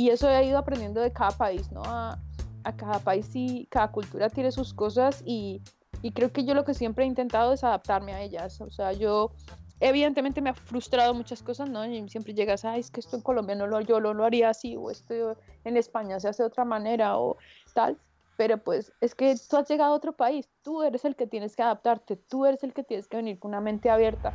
y, eso he ido aprendiendo de cada país, ¿no? A, a, cada país y cada cultura tiene sus cosas y, y creo que yo lo que siempre he intentado es adaptarme a ellas. O sea, yo evidentemente me ha frustrado muchas cosas, ¿no? Y siempre llegas, ay, es que esto en Colombia no lo, yo lo, lo haría así, o esto en España se hace de otra manera, o tal. Pero pues es que tú has llegado a otro país, tú eres el que tienes que adaptarte, tú eres el que tienes que venir con una mente abierta.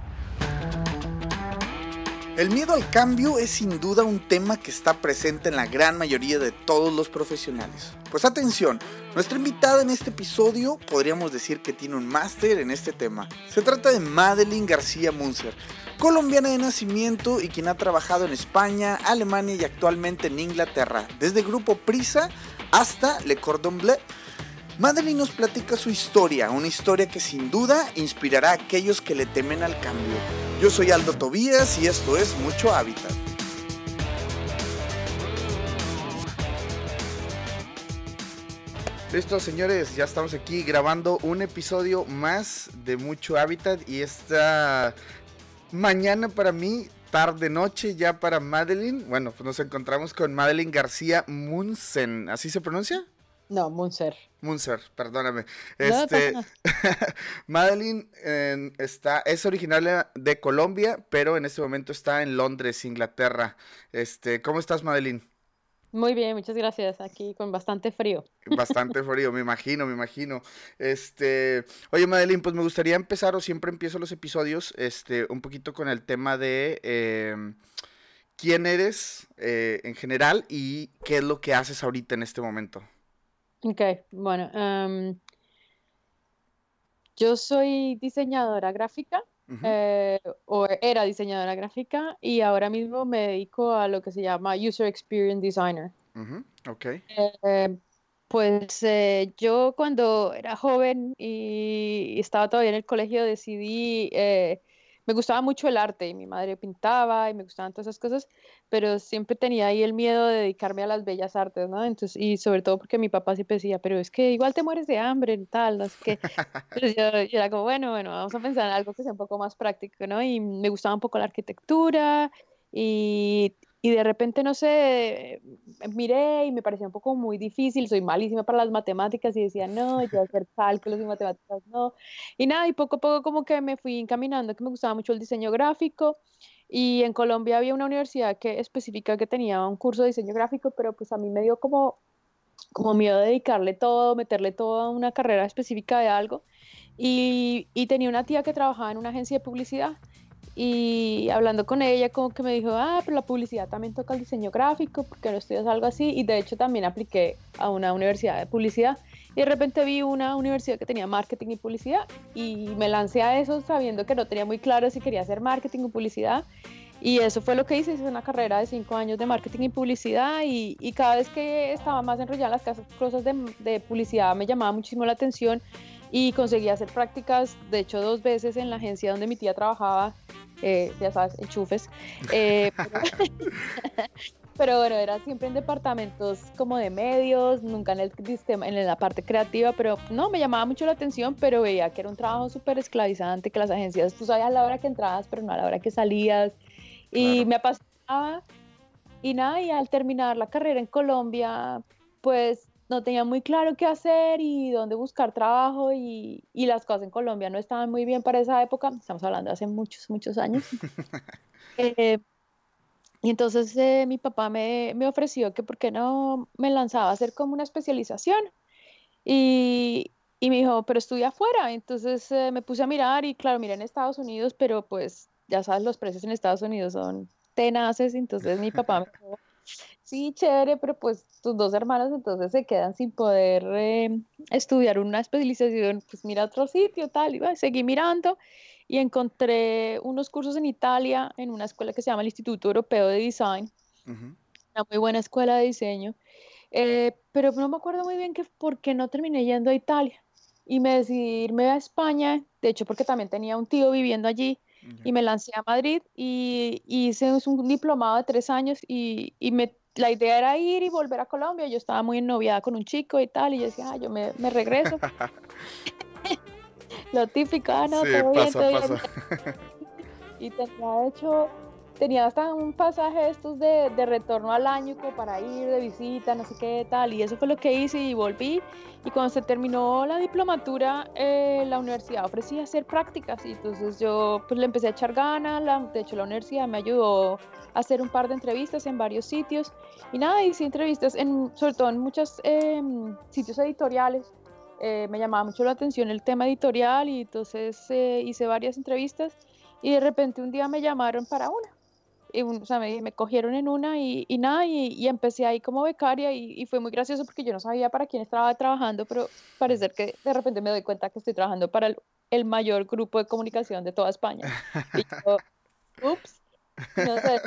El miedo al cambio es sin duda un tema que está presente en la gran mayoría de todos los profesionales. Pues atención, nuestra invitada en este episodio podríamos decir que tiene un máster en este tema. Se trata de Madeline García Munzer, colombiana de nacimiento y quien ha trabajado en España, Alemania y actualmente en Inglaterra, desde Grupo Prisa hasta Le Cordon Bleu. Madeline nos platica su historia, una historia que sin duda inspirará a aquellos que le temen al cambio. Yo soy Aldo Tobías y esto es Mucho Hábitat. Listo, señores, ya estamos aquí grabando un episodio más de Mucho Hábitat y esta mañana para mí, tarde noche ya para Madeline. Bueno, pues nos encontramos con Madeline García Munsen, ¿así se pronuncia? No, Munzer. Munzer, perdóname. Este, Madeline está, es originaria de Colombia, pero en este momento está en Londres, Inglaterra. Este, ¿cómo estás, Madeline? Muy bien, muchas gracias. Aquí con bastante frío. Bastante frío, me imagino, me imagino. Este, oye, Madeline, pues me gustaría empezar, o siempre empiezo los episodios, este, un poquito con el tema de em, quién eres eh, en general y qué es lo que haces ahorita en este momento. Ok, bueno, em, yo soy diseñadora gráfica, eh, o era diseñadora gráfica, y ahora mismo me dedico a lo que se llama User Experience Designer. Ok. Eh, pues eh, yo cuando era joven y estaba todavía en el colegio decidí me gustaba mucho el arte y mi madre pintaba y me gustaban todas esas cosas, pero siempre tenía ahí el miedo de dedicarme a las bellas artes, ¿no? Entonces, y sobre todo porque mi papá siempre decía, pero es que igual te mueres de hambre y tal, no sé qué. Entonces yo, yo, era como, bueno, bueno, vamos a pensar en algo que sea un poco más práctico, ¿no? Y me gustaba un poco la arquitectura y, y de repente, no sé, miré y me parecía un poco muy difícil, soy malísima para las matemáticas y decía, no, yo hacer cálculos y matemáticas, no. Y nada, y poco a poco como que me fui encaminando, que me gustaba mucho el diseño gráfico. Y en Colombia había una universidad que específica que tenía un curso de diseño gráfico, pero pues a mí me dio como, como miedo dedicarle todo, meterle toda una carrera específica de algo. Y, y tenía una tía que trabajaba en una agencia de publicidad y hablando con ella como que me dijo, ah, pero la publicidad también toca el diseño gráfico, porque no estudias algo así? Y de hecho también apliqué a una universidad de publicidad y de repente vi una universidad que tenía marketing y publicidad y me lancé a eso sabiendo que no tenía muy claro si quería hacer marketing o publicidad. Y eso fue lo que hice, hice una carrera de cinco años de marketing y publicidad y, y cada vez que estaba más enrollada en las cosas de, de publicidad me llamaba muchísimo la atención y conseguí hacer prácticas, de hecho dos veces en la agencia donde mi tía trabajaba, eh, ya sabes, enchufes. Eh, pero, bueno, era siempre en departamentos como de medios, nunca en el sistema, en la parte creativa, pero no, me llamaba mucho la atención, pero veía que era un trabajo súper esclavizante, que las agencias, tú sabías a la hora que entrabas, pero no a la hora que salías, y me apasionaba. Y nada, y al terminar la carrera en Colombia, pues no tenía muy claro qué hacer y dónde buscar trabajo y, y, las cosas en Colombia no estaban muy bien para esa época, estamos hablando de hace muchos, muchos años. eh, y entonces eh, mi papá me, me, ofreció que por qué no me lanzaba a hacer como una especialización y, y me dijo, pero estudia afuera. Entonces eh, me puse a mirar y claro, miré en Estados Unidos, pero pues ya sabes, los precios en Estados Unidos son tenaces, entonces mi papá me dijo, sí, chévere, pero pues tus dos hermanos entonces se quedan sin poder eh, estudiar una especialización, pues mira otro sitio, tal, y bueno, seguí mirando y encontré unos cursos en Italia en una escuela que se llama el Instituto Europeo de Design, una muy buena escuela de diseño, eh, pero no me acuerdo muy bien que por qué no terminé yendo a Italia. Y me decidí irme a España, de hecho porque también tenía un tío viviendo allí y me lancé a Madrid y, hice un diplomado de tres años y, y me, la idea era ir y volver a Colombia. Yo estaba muy ennoviada con un chico y tal, y yo decía, ah, yo me, me regreso. Lo típico, ah, no, todo bien, todo bien. Y tenía hecho tenía hasta un pasaje estos de, de, retorno al año como para ir de visita, no sé qué tal, y eso fue lo que hice y volví. Y cuando se terminó la diplomatura, eh, la universidad ofrecía hacer prácticas y entonces yo pues le empecé a echar ganas, la, de hecho la universidad me ayudó a hacer un par de entrevistas en varios sitios y nada, hice entrevistas en, sobre todo en muchos em, sitios editoriales. Eh, me llamaba mucho la atención el tema editorial y entonces eh, hice varias entrevistas y de repente un día me llamaron para una y, o sea, me, me, cogieron en una y, y nada, y, y, empecé ahí como becaria y, fue muy gracioso porque yo no sabía para quién estaba trabajando, pero parece que de repente me doy cuenta que estoy trabajando para el, el mayor grupo de comunicación de toda España. Y yo, ups, no sé,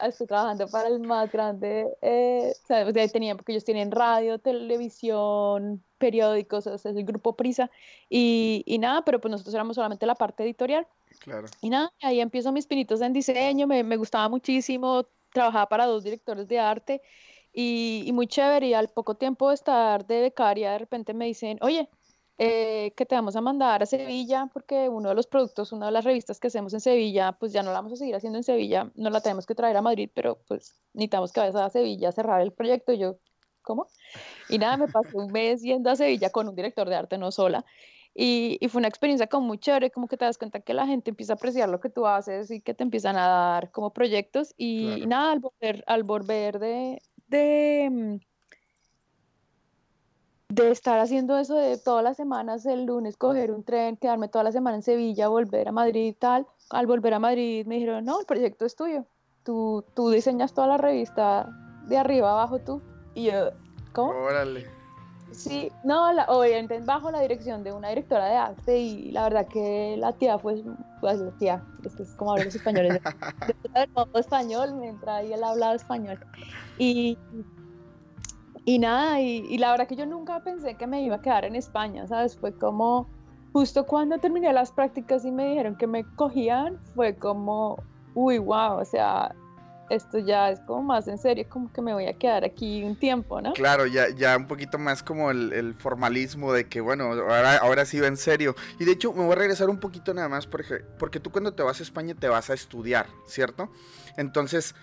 estoy trabajando para el más grande, eh, o sea, tenían, porque ellos tienen radio, televisión, periódicos, o sea, es el grupo Prisa, y, y nada, pero pues nosotros éramos solamente la parte editorial. Claro. Y nada, ahí empiezo mis pinitos en diseño, me, me gustaba muchísimo, trabajaba para dos directores de arte y, y, muy chévere. Y al poco tiempo de estar de becaria, de repente me dicen, oye, eh, que te vamos a mandar a Sevilla porque uno de los productos, una de las revistas que hacemos en Sevilla, pues ya no la vamos a seguir haciendo en Sevilla, no la tenemos que traer a Madrid, pero pues necesitamos que vayas a Sevilla a cerrar el proyecto. Y yo, ¿cómo? Y nada, me pasé un mes yendo a Sevilla con un director de arte, no sola. Y, y, fue una experiencia como muy chévere, como que te das cuenta que la gente empieza a apreciar lo que tú haces y que te empiezan a dar como proyectos. Y, Claro. y nada, al volver, al volver de, de, mm, de estar haciendo eso de todas las semanas, el lunes coger un tren, quedarme toda la semana en Sevilla, volver a Madrid y tal, al volver a Madrid me dijeron, no, el proyecto es tuyo, tú, tú diseñas toda la revista de arriba abajo tú. Y yo, ¿cómo? Órale. Sí, no, la, obviamente bajo la dirección de una directora de arte y la verdad que la tía fue, pues la tía, es es como hablan los españoles, de, de modo español, mientras hablaba español. Y, y nada, y, la verdad que yo nunca pensé que me iba a quedar en España, ¿sabes? Fue como, justo cuando terminé las prácticas y me dijeron que me cogían, fue como, uy, wow, o sea, esto ya es como más en serio, como que me voy a quedar aquí un tiempo, ¿no? Claro, ya, ya un poquito más como el, el formalismo de que, bueno, ahora, ahora sí va en serio. Y de hecho, me voy a regresar un poquito nada más, porque, porque tú cuando te vas a España te vas a estudiar, ¿cierto? Entonces,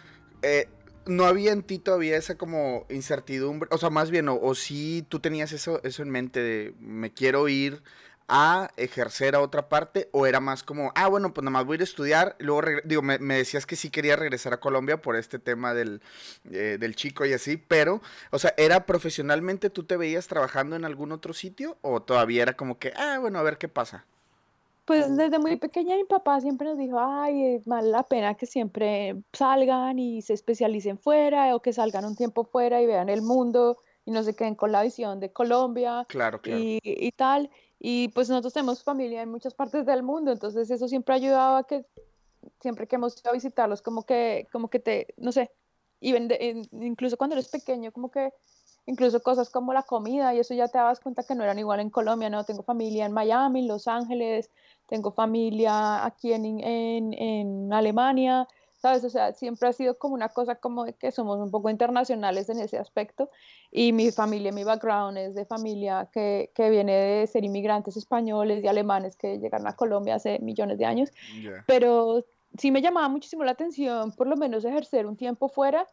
eh, no había en ti todavía esa como incertidumbre, o sea, más bien, o, o sí tú tenías eso, eso en mente de me quiero ir a ejercer a otra parte o era más como, ah, bueno, pues nada más voy a ir a estudiar, luego, digo, me, me, decías que sí quería regresar a Colombia por este tema del, eh, del chico y así, pero, o sea, ¿era profesionalmente tú te veías trabajando en algún otro sitio o todavía era como que, ah, bueno, a ver qué pasa? Pues desde muy pequeña mi papá siempre nos dijo, ay, es vale la pena que siempre salgan y se especialicen fuera o que salgan un tiempo fuera y vean el mundo y no se queden con la visión de Colombia claro, claro. Y, y tal. Y pues nosotros tenemos familia en muchas partes del mundo, entonces eso siempre ha ayudado a que siempre que hemos ido a visitarlos, como que, como que te, no sé, y vende, incluso cuando eres pequeño, como que incluso cosas como la comida y eso ya te das cuenta que no eran igual en Colombia, ¿no? Tengo familia en Miami, en Los Ángeles, tengo familia aquí en, en, en Alemania, ¿sabes? O sea, siempre ha sido como una cosa como de que somos un poco internacionales en ese aspecto y mi familia, mi background es de familia que, que viene de ser inmigrantes españoles y alemanes que llegaron a Colombia hace millones de años, Yeah. pero sí me llamaba muchísimo la atención por lo menos ejercer un tiempo fuera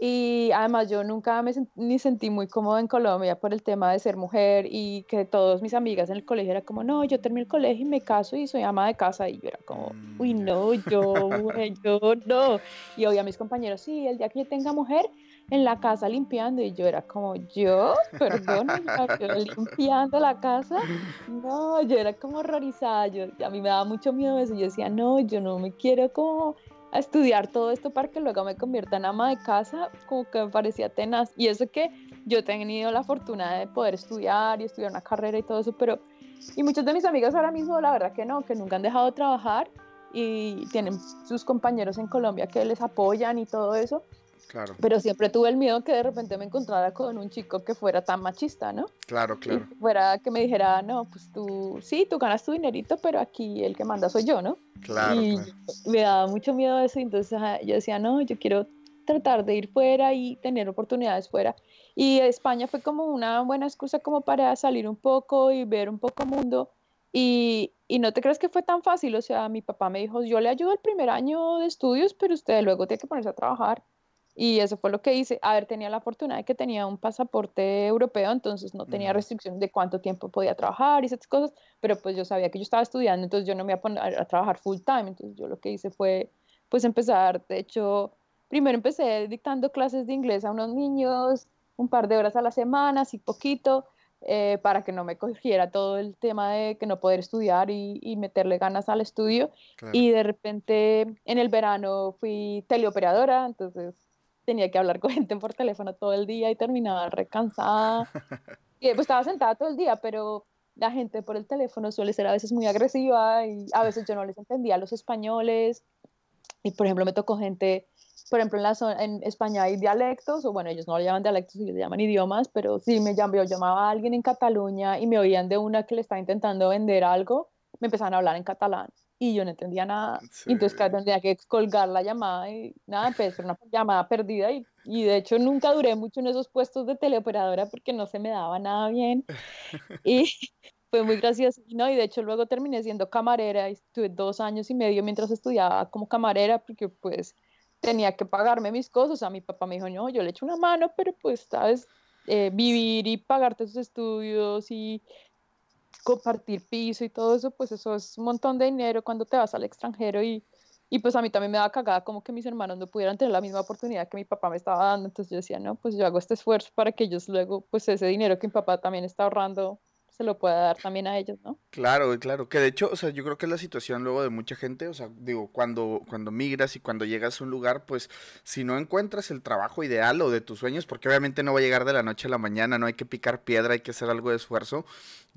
y además yo nunca me sent- ni sentí muy cómoda en Colombia por el tema de ser mujer y que todas mis amigas en el colegio era como, no, yo terminé el colegio y me caso y soy ama de casa y yo era como, Mm, uy, no, yo, yo no. Y oía a mis compañeros, sí, el día que yo tenga mujer en la casa limpiando y yo era como, yo, perdón, yo limpiando la casa, no, yo era como horrorizada, yo, a mí me daba mucho miedo eso, yo decía, no, yo no me quiero como a estudiar todo esto para que luego me convierta en ama de casa, como que me parecía tenaz. Y eso que yo he tenido la fortuna de poder estudiar y estudiar una carrera y todo eso, pero... Y muchos de mis amigos ahora mismo, la verdad que no, que nunca han dejado de trabajar y tienen sus compañeros en Colombia que les apoyan y todo eso, Claro, pero siempre tuve el miedo que de repente me encontrara con un chico que fuera tan machista, ¿no? claro, Y claro. fuera que me dijera, no, pues tú, sí, tú ganas tu dinerito, pero aquí el que manda soy yo, ¿no? Claro, y claro. me daba mucho miedo eso, entonces yo decía, no, yo quiero tratar de ir fuera y tener oportunidades fuera. Y España fue como una buena excusa como para salir un poco y ver un poco mundo. Y, y no te crees que fue tan fácil, o sea, mi papá me dijo, yo le ayudo el primer año de estudios, pero usted luego tiene que ponerse a trabajar. Y eso fue lo que hice. A ver, tenía la fortuna de que tenía un pasaporte europeo, entonces no tenía restricción de cuánto tiempo podía trabajar y esas cosas, pero pues yo sabía que yo estaba estudiando, entonces yo no me iba a poner a trabajar full time, entonces yo lo que hice fue pues empezar, de hecho, primero empecé dictando clases de inglés a unos niños, un par de horas a la semana, así poquito, eh, para que no me cogiera todo el tema de que no poder estudiar y, meterle ganas al estudio. Y de repente en el verano fui teleoperadora, entonces tenía que hablar con gente por teléfono todo el día y terminaba recansada. y pues estaba sentada todo el día, pero la gente por el teléfono suele ser a veces muy agresiva y a veces yo no les entendía a los españoles. Y por ejemplo me tocó gente por ejemplo, en, la zona, en España hay dialectos, o bueno, ellos no lo llaman dialectos, ellos le llaman idiomas, pero sí me llamó, yo llamaba a alguien en Cataluña y me oían de una que le estaba intentando vender algo, me empezaban a hablar en catalán y yo no entendía nada. Entonces, claro, tendría que colgar la llamada y nada, pues una llamada perdida y, y, de hecho nunca duré mucho en esos puestos de teleoperadora porque no se me daba nada bien. Y fue muy gracioso, ¿no? Y de hecho luego terminé siendo camarera y estuve dos años y medio mientras estudiaba como camarera porque pues tenía que pagarme mis cosas. A mi papá me dijo, no, yo le echo una mano, pero pues, sabes, eh, vivir y pagarte tus estudios y compartir piso y todo eso, pues eso es un montón de dinero cuando te vas al extranjero y, y pues a mí también me da cagada como que mis hermanos no pudieran tener la misma oportunidad que mi papá me estaba dando. Entonces yo decía, no, pues yo hago este esfuerzo para que ellos luego, pues ese dinero que mi papá también está ahorrando, se lo pueda dar también a ellos, ¿no? Claro, claro, que de hecho, o sea, yo creo que es la situación luego de mucha gente, o sea, digo, cuando, cuando migras y cuando llegas a un lugar, pues si no encuentras el trabajo ideal o de tus sueños, porque obviamente no va a llegar de la noche a la mañana, no hay que picar piedra, hay que hacer algo de esfuerzo,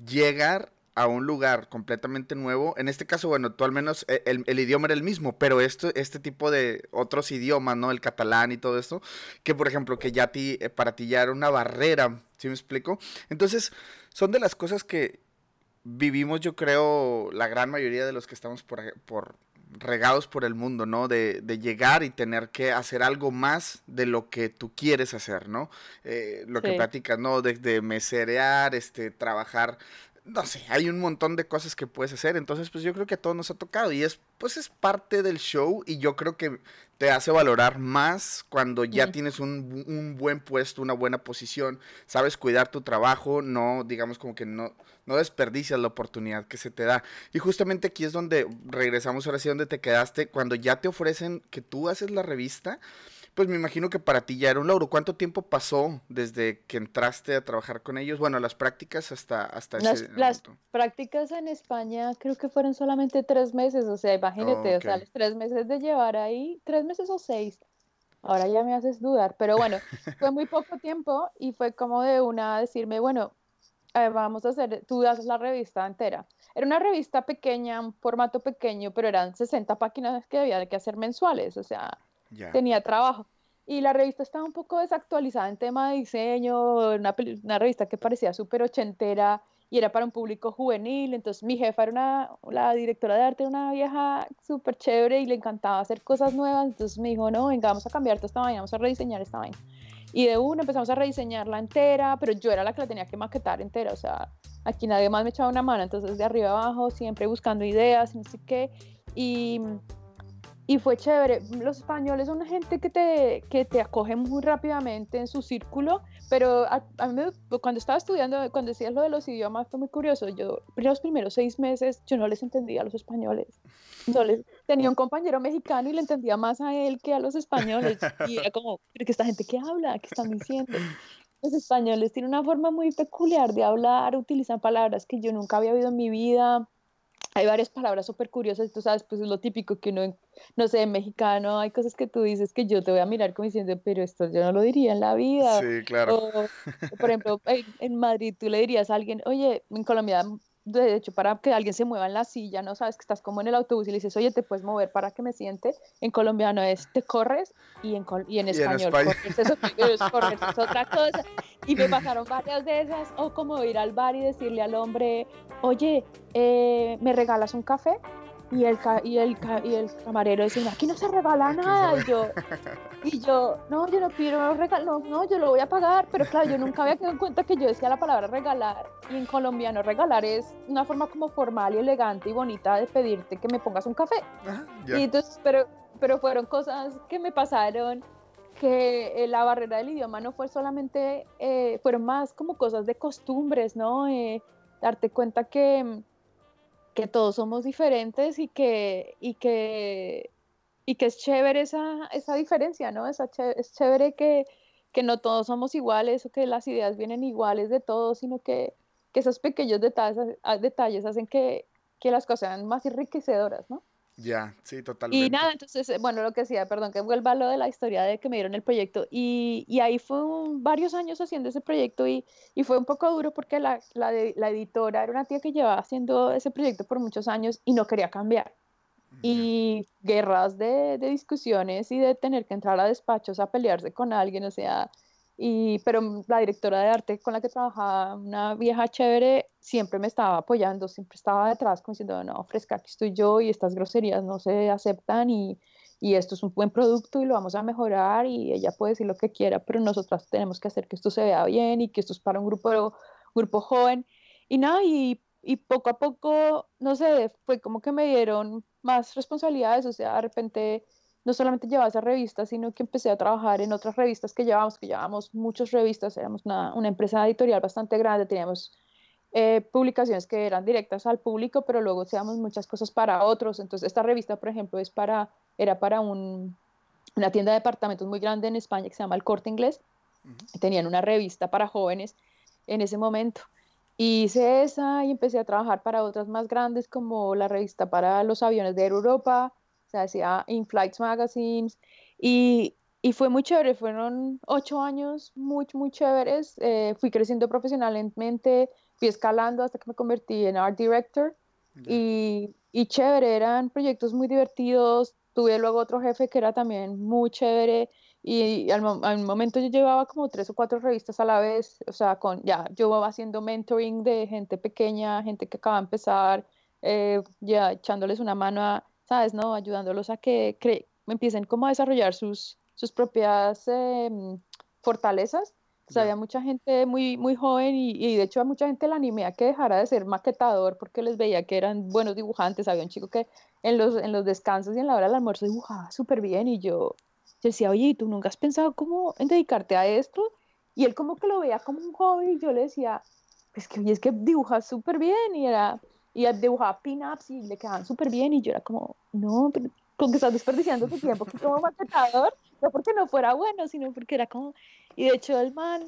llegar a un lugar completamente nuevo, en este caso, bueno, tú al menos eh, el, idioma era el mismo, pero esto, este tipo de otros idiomas, ¿no? El catalán y todo esto, que por ejemplo, que ya ti, eh, para ti ya era una barrera, ¿sí me explico? Entonces, son de las cosas que vivimos, yo creo, la gran mayoría de los que estamos por, por regados por el mundo, ¿no? De, de, llegar y tener que hacer algo más de lo que tú quieres hacer, ¿no? Eh, lo que platicas, ¿no? De, meserear, este, trabajar no sé, hay un montón de cosas que puedes hacer, entonces pues yo creo que a todos nos ha tocado y es pues es parte del show y yo creo que te hace valorar más cuando ya tienes un, un, buen puesto, una buena posición, sabes cuidar tu trabajo, no digamos como que no, no desperdicias la oportunidad que se te da. Y justamente aquí es donde regresamos ahora sí donde te quedaste, cuando ya te ofrecen que tú haces la revista, pues me imagino que para ti ya era un logro. ¿Cuánto tiempo pasó desde que entraste a trabajar con ellos? Bueno, las prácticas hasta, hasta las, ese Las prácticas en España creo que fueron solamente tres meses, o sea, imagínate, o sea, los tres meses de llevar ahí, tres meses o seis. Ahora ya me haces dudar, pero bueno, fue muy poco tiempo y fue como de una decirme, bueno, eh, vamos a hacer, tú haces la revista entera. Era una revista pequeña, un formato pequeño, pero eran 60 páginas que había que hacer mensuales, o sea, tenía trabajo. Y la revista estaba un poco desactualizada en tema de diseño, una, una revista que parecía súper ochentera y era para un público juvenil. Entonces mi jefa era una, la directora de arte, era una vieja súper chévere y le encantaba hacer cosas nuevas. Entonces me dijo, no, venga, vamos a cambiar esta vaina, vamos a rediseñar esta vaina. Y de una empezamos a rediseñarla entera, pero yo era la que la tenía que maquetar entera, o sea, aquí nadie más me echaba una mano, entonces de arriba abajo, siempre buscando ideas, no sé qué. Y y fue chévere. Los españoles son una gente que te, que te acoge muy rápidamente en su círculo, pero a, mí cuando estaba estudiando, cuando decías lo de los idiomas, fue muy curioso. Yo, los primeros seis meses, yo no les entendía a los españoles. No les, tenía un compañero mexicano y le entendía más a él que a los españoles. Y era como, pero que esta gente que habla, ¿qué están diciendo? Los españoles tienen una forma muy peculiar de hablar, utilizan palabras que yo nunca había oído en mi vida hay varias palabras súper curiosas, tú sabes, pues es lo típico que uno, no sé, en mexicano hay cosas que tú dices que yo te voy a mirar como diciendo, pero esto yo no lo diría en la vida. Sí, claro. por ejemplo, en Madrid tú le dirías a alguien, oye, en Colombia de hecho, para que alguien se mueva en la silla, no sabes que estás como en el autobús y le dices, oye, te puedes mover para que me siente. En colombiano es te corres y en, y en español corres, eso, es, corres, es otra cosa. Y me pasaron varias de esas, o como ir al bar y decirle al hombre, oye, eh, ¿me regalas un café? Y el, y el, y el camarero decía, aquí no se regala nada. Y yo, y yo, no, yo no pido regalo, no, yo lo voy a pagar. Pero claro, yo nunca había quedado en cuenta que yo decía la palabra regalar. Y en colombiano regalar es una forma como formal y elegante y bonita de pedirte que me pongas un café. y entonces, pero, pero fueron cosas que me pasaron que eh, la barrera del idioma no fue solamente, eh, fueron más como cosas de costumbres, ¿no? Eh, darte cuenta que que todos somos diferentes y que, y que, y que es chévere esa, esa diferencia, ¿no? es chévere que, que no todos somos iguales o que las ideas vienen iguales de todos, sino que, que esos pequeños detalles, detalles hacen que, que las cosas sean más enriquecedoras, ¿no? Ya, sí, totalmente. Y nada, entonces, eh, bueno, lo que decía, perdón, que vuelva a lo de la historia de que me dieron el proyecto. Y, y ahí fue varios años haciendo ese proyecto y, y fue un poco duro porque la, la, la, editora era una tía que llevaba haciendo ese proyecto por muchos años y no quería cambiar. Y guerras de, de discusiones y de tener que entrar a despachos a pelearse con alguien, o sea, y, pero la directora de arte con la que trabajaba, una vieja chévere, siempre me estaba apoyando, siempre estaba detrás, como diciendo, no, fresca, aquí estoy yo y estas groserías no se aceptan y, y esto es un buen producto y lo vamos a mejorar y ella puede decir lo que quiera, pero nosotras tenemos que hacer que esto se vea bien y que esto es para un grupo, grupo joven. Y nada, y, y poco a poco, no sé, fue como que me dieron más responsabilidades, o sea, de repente no solamente llevaba esa revista, sino que empecé a trabajar en otras revistas que llevábamos, que llevábamos muchas revistas, éramos una, una empresa editorial bastante grande, teníamos eh, publicaciones que eran directas al público, pero luego hacíamos muchas cosas para otros. Entonces, esta revista, por ejemplo, es para, era para un, una tienda de departamentos muy grande en España que se llama El Corte Inglés. Tenían una revista para jóvenes en ese momento. Y hice esa y empecé a trabajar para otras más grandes como la revista para los aviones de Europa, se hacía In Flights Magazines y, y, fue muy chévere, fueron ocho años muy, muy chéveres, eh, fui creciendo profesionalmente, fui escalando hasta que me convertí en Art Director y, y chévere, eran proyectos muy divertidos, tuve luego otro jefe que era también muy chévere y al, al, momento yo llevaba como tres o cuatro revistas a la vez, o sea, con ya yo iba haciendo mentoring de gente pequeña, gente que acaba de empezar, eh, ya echándoles una mano a, ¿sabes? ¿No? Ayudándolos a que empiecen como a desarrollar sus, sus propias em, fortalezas. O sea, había mucha gente muy, muy joven y, y, de hecho a mucha gente la animé a que dejara de ser maquetador porque les veía que eran buenos dibujantes. Había un chico que en los, en los descansos y en la hora del almuerzo dibujaba súper bien y yo, decía, oye, ¿y tú nunca has pensado cómo en dedicarte a esto? Y él como que lo veía como un hobby y yo le decía, pues que oye, es que dibujas súper bien y era, y dibujaba pin-ups y le quedaban súper bien y yo era como, no, pero con que estás desperdiciando tu tiempo como maquetador, no porque no fuera bueno, sino porque era como, y de hecho el man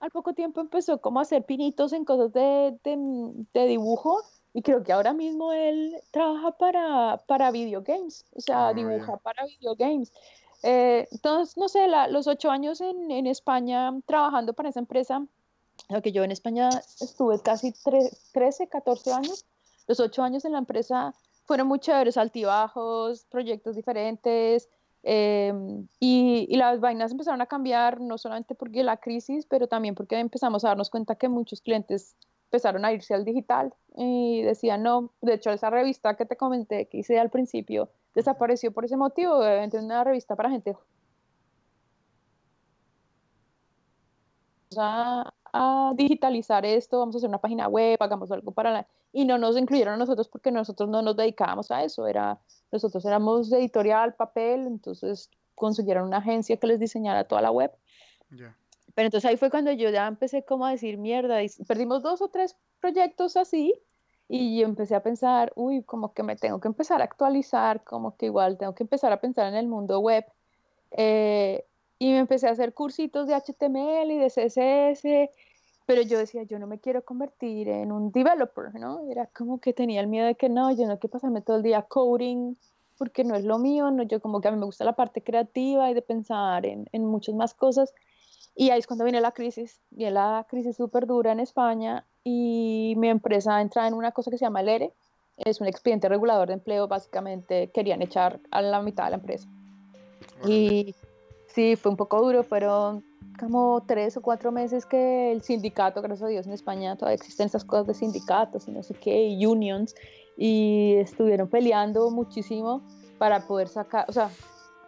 al poco tiempo empezó como a hacer pinitos en cosas de, de, de dibujo y creo que ahora mismo él trabaja para, para videogames, o sea, ah, dibuja para videogames. Eh, entonces, no sé, la, los ocho años en, en, España trabajando para esa empresa, lo que yo en España estuve casi 13, 14 años, los ocho años en la empresa fueron muy chéveres, altibajos, proyectos diferentes, eh, y, y, las vainas empezaron a cambiar, no solamente porque la crisis, pero también porque empezamos a darnos cuenta que muchos clientes empezaron a irse al digital y decían, no, de hecho esa revista que te comenté, que hice al principio, desapareció por ese motivo, obviamente una revista para gente a, a digitalizar esto, vamos a hacer una página web, hagamos algo para la y no nos incluyeron a nosotros porque nosotros no nos dedicábamos a eso, era, nosotros éramos editorial, papel, entonces consiguieron una agencia que les diseñara toda la web. Pero entonces ahí fue cuando yo ya empecé como a decir, mierda, y perdimos dos o tres proyectos así, y yo empecé a pensar, uy, como que me tengo que empezar a actualizar, como que igual tengo que empezar a pensar en el mundo web. Eh, y me empecé a hacer cursitos de HTML y de CSS pero yo decía, yo no me quiero convertir en un developer, ¿no? Era como que tenía el miedo de que no, yo no quiero pasarme todo el día coding, porque no es lo mío, no, yo como que a mí me gusta la parte creativa y de pensar en, en muchas más cosas. Y ahí es cuando viene la crisis, viene la crisis súper dura en España y mi empresa entra en una cosa que se llama el ERE, es un expediente regulador de empleo, básicamente querían echar a la mitad de la empresa. Y sí, fue un poco duro, fueron como tres o cuatro meses que el sindicato, gracias a Dios en España todavía existen esas cosas de sindicatos y no sé qué, y unions, y estuvieron peleando muchísimo para poder sacar, o sea,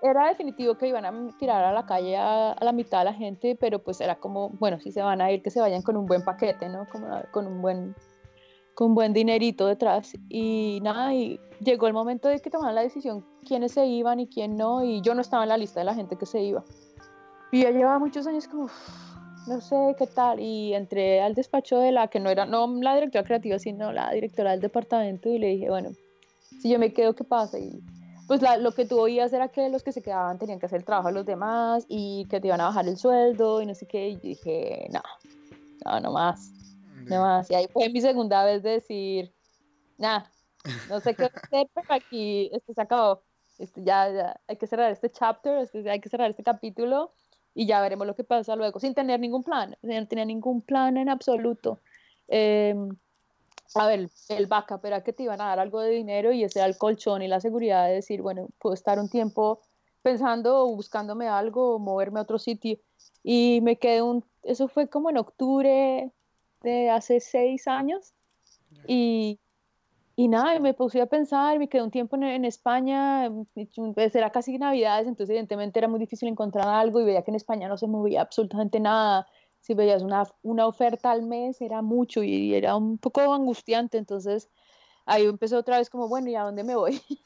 era definitivo que iban a tirar a la calle a, la mitad de la gente, pero pues era como, bueno, si se van a ir, que se vayan con un buen paquete, ¿no? Como, con un buen con buen dinerito detrás y nada, y llegó el momento de que tomaran la decisión quiénes se iban y quién no, y yo no estaba en la lista de la gente que se iba. Y ya llevaba muchos años como, no sé qué tal, y entré al despacho de la que no era, no la directora creativa, sino la directora del departamento y le dije, bueno, si yo me quedo, ¿qué pasa? Y pues lo que tú oías era que los que se quedaban tenían que hacer el trabajo de los demás y que te iban a bajar el sueldo y no sé qué. Y dije, no, no, no más, no más. Y ahí fue mi segunda vez de decir, nada, no sé qué hacer, pero aquí esto se acabó. Este, ya, ya, hay que cerrar este chapter, este, hay que cerrar este capítulo y ya veremos lo que pasa luego, sin tener ningún plan, no tenía ningún plan en absoluto. Eh, a ver, el backup era que te iban a dar algo de dinero y ese era el colchón y la seguridad de decir, bueno, puedo estar un tiempo pensando o buscándome algo o moverme a otro sitio. Y me quedé un, eso fue como en octubre de hace seis años. Y, y nada, me puse a pensar, me quedé un tiempo en, en España, pues era casi Navidades, entonces evidentemente era muy difícil encontrar algo y veía que en España no se movía absolutamente nada si veías una, una oferta al mes era mucho y era un poco angustiante, entonces ahí empezó otra vez como, bueno, ¿y a dónde me voy?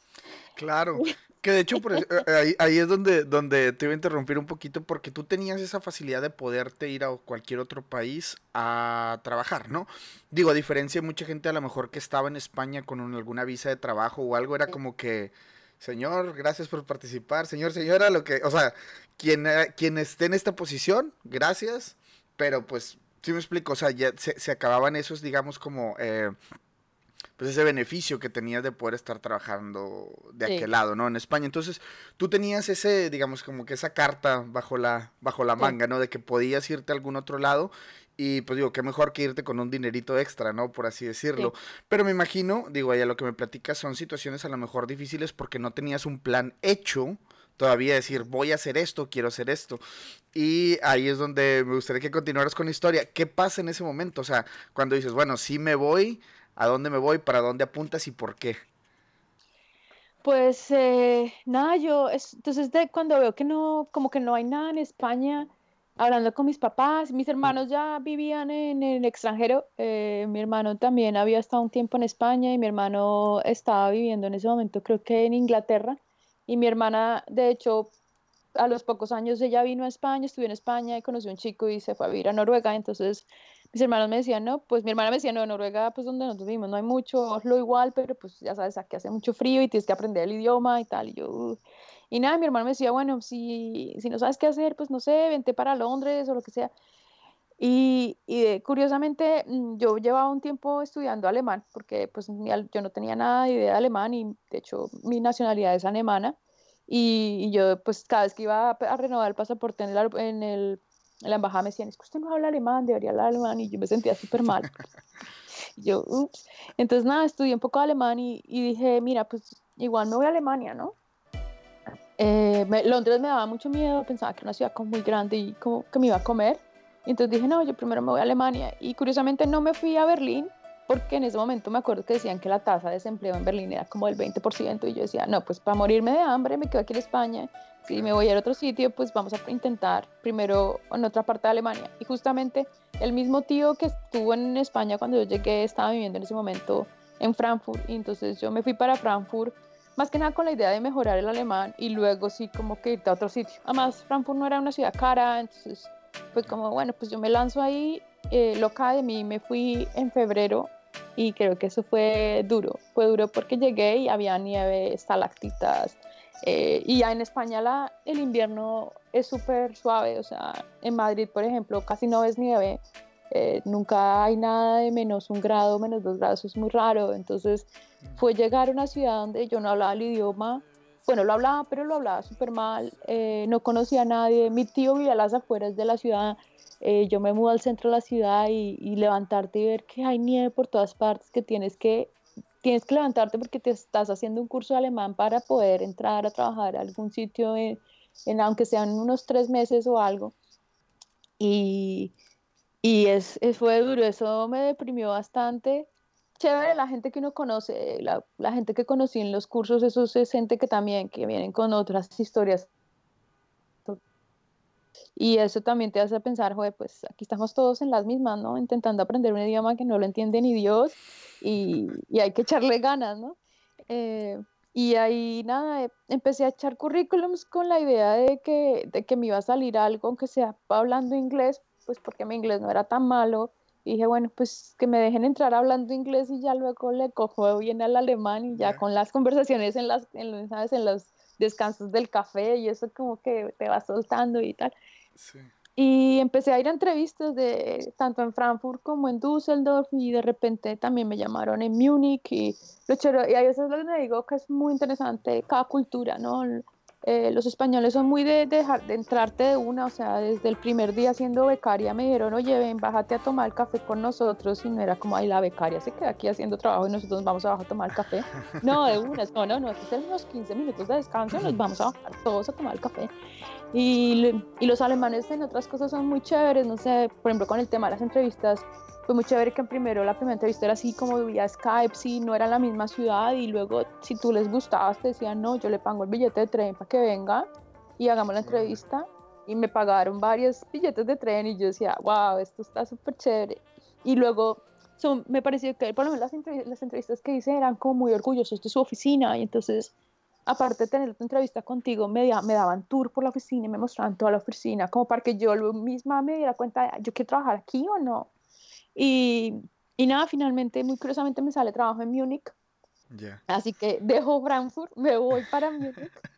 Claro, que de hecho por eh, ahí, ahí, es donde, donde te iba a interrumpir un poquito porque tú tenías esa facilidad de poderte ir a cualquier otro país a trabajar, ¿no? Digo, a diferencia de mucha gente a lo mejor que estaba en España con alguna visa de trabajo o algo, era como que, señor, gracias por participar, señor, señora, lo que, o sea, quien, eh, quien esté en esta posición, gracias, pero pues, sí me explico, o sea, ya se, se acababan esos, digamos, como... Eh, pues ese beneficio que tenías de poder estar trabajando de aquel lado, ¿no? En España. Entonces, tú tenías ese, digamos, como que esa carta bajo la, bajo la manga, ¿no? De que podías irte a algún otro lado. Y pues digo, qué mejor que irte con un dinerito extra, ¿no? Por así decirlo. Pero me imagino, digo, allá lo que me platicas son situaciones a lo mejor difíciles porque no tenías un plan hecho todavía decir, voy a hacer esto, quiero hacer esto. Y ahí es donde me gustaría que continuaras con la historia. ¿Qué pasa en ese momento? O sea, cuando dices, bueno, sí me voy, ¿a dónde me voy? ¿Para dónde apuntas y por qué? Pues eh, nada, yo, entonces de cuando veo que no, como que no hay nada en España, hablando con mis papás, mis hermanos ya vivían en el extranjero, eh, mi hermano también había estado un tiempo en España y mi hermano estaba viviendo en ese momento creo que en Inglaterra y mi hermana, de hecho, a los pocos años ella vino a España, estuvo en España y conoció a un chico y se fue a vivir a Noruega. Entonces mis hermanos me decían, no, pues mi hermana me decía, no, Noruega, pues donde nosotros vivimos no hay mucho, lo igual, pero pues ya sabes, aquí hace mucho frío y tienes que aprender el idioma y tal. Y yo, y nada, mi hermano me decía, bueno, si, si no sabes qué hacer, pues no sé, vente para Londres o lo que sea. Y, y curiosamente mm, yo llevaba un tiempo estudiando alemán porque pues yo no tenía nada de idea de alemán y de hecho mi nacionalidad es alemana y, yo pues cada vez que iba a, renovar el pasaporte en, el, en, el, la embajada me decían, es que usted no habla alemán, debería hablar alemán y yo me sentía súper mal. yo, ups. Entonces nada, estudié un poco de alemán y, y dije, mira, pues igual me voy a Alemania, ¿no? Eh, Londres me daba mucho miedo, pensaba que era una ciudad como muy grande y como que me iba a comer. Y entonces dije, no, yo primero me voy a Alemania. Y curiosamente no me fui a Berlín, porque en ese momento me acuerdo que decían que la tasa de desempleo en Berlín era como del 20% y yo decía, no, pues para morirme de hambre me quedo aquí en España. Si me voy a otro sitio, pues vamos a intentar primero en otra parte de Alemania. Y justamente el mismo tío que estuvo en España cuando yo llegué estaba viviendo en ese momento en Frankfurt. Y entonces yo me fui para Frankfurt más que nada con la idea de mejorar el alemán y luego sí como que irte a otro sitio. Además, Frankfurt no era una ciudad cara, entonces pues como, bueno, pues yo me lanzo ahí, eh, loca de mí, me fui en febrero y creo que eso fue duro, fue duro porque llegué y había nieve, estalactitas, eh, y ya en España la, el invierno es súper suave, o sea, en Madrid, por ejemplo, casi no ves nieve, eh, nunca hay nada de menos un grado, menos dos grados, es muy raro, entonces fue llegar a una ciudad donde yo no hablaba el idioma, bueno, lo hablaba, pero lo hablaba súper mal, eh, no conocía a nadie, mi tío vivía a las afueras de la ciudad, eh, yo me mudo al centro de la ciudad y, levantarte y ver que hay nieve por todas partes, que tienes que, tienes que levantarte porque te estás haciendo un curso de alemán para poder entrar a trabajar a algún sitio, en, aunque sean unos tres meses o algo. Y, y es, fue duro, eso me deprimió bastante chévere la gente que uno conoce, la, la, gente que conocí en los cursos, eso es gente que también, que vienen con otras historias. Y eso también te hace pensar, joder, pues aquí estamos todos en las mismas, ¿no? Intentando aprender un idioma que no lo entiende ni Dios y, y hay que echarle ganas, ¿no? Eh, y ahí nada, empecé a echar currículums con la idea de que, de que me iba a salir algo, aunque sea hablando inglés, pues porque mi inglés no era tan malo y dije, bueno, pues que me dejen entrar hablando inglés y ya luego le cojo bien al alemán y ya con las conversaciones en las, en, ¿sabes? en los descansos del café y eso como que te va soltando y tal. Y empecé a ir a entrevistas de tanto en Frankfurt como en Düsseldorf y de repente también me llamaron en Múnich y lo y ahí eso es lo que me digo que es muy interesante cada cultura, ¿no? Eh, los españoles son muy de, dejar de entrarte de una, o sea, desde el primer día siendo becaria me dijeron, oye, ven, bájate a tomar café con nosotros y no era como, ay, la becaria se queda aquí haciendo trabajo y nosotros nos vamos abajo a tomar café. No, de una, no, no, no, es unos 15 minutos de descanso, nos vamos a bajar todos a tomar café. Y, y los alemanes en otras cosas son muy chéveres, no sé, por ejemplo, con el tema de las entrevistas, fue muy chévere que primero la primera entrevista era así como vía Skype, si no era la misma ciudad y luego si tú les gustabas te decían, no, yo le pago el billete de tren para que venga y hagamos la entrevista y me pagaron varios billetes de tren y yo decía, wow, esto está súper chévere. Y luego son, me pareció que por lo menos las entrevistas que hice eran como muy orgullosos de su oficina y entonces aparte de tener una entrevista contigo, me, me, daban tour por la oficina y me mostraban toda la oficina, como para que yo misma me diera cuenta, ¿yo quiero trabajar aquí o no? Y, y nada, finalmente, muy curiosamente me sale trabajo en Múnich. Así que dejo Frankfurt, me voy para Múnich.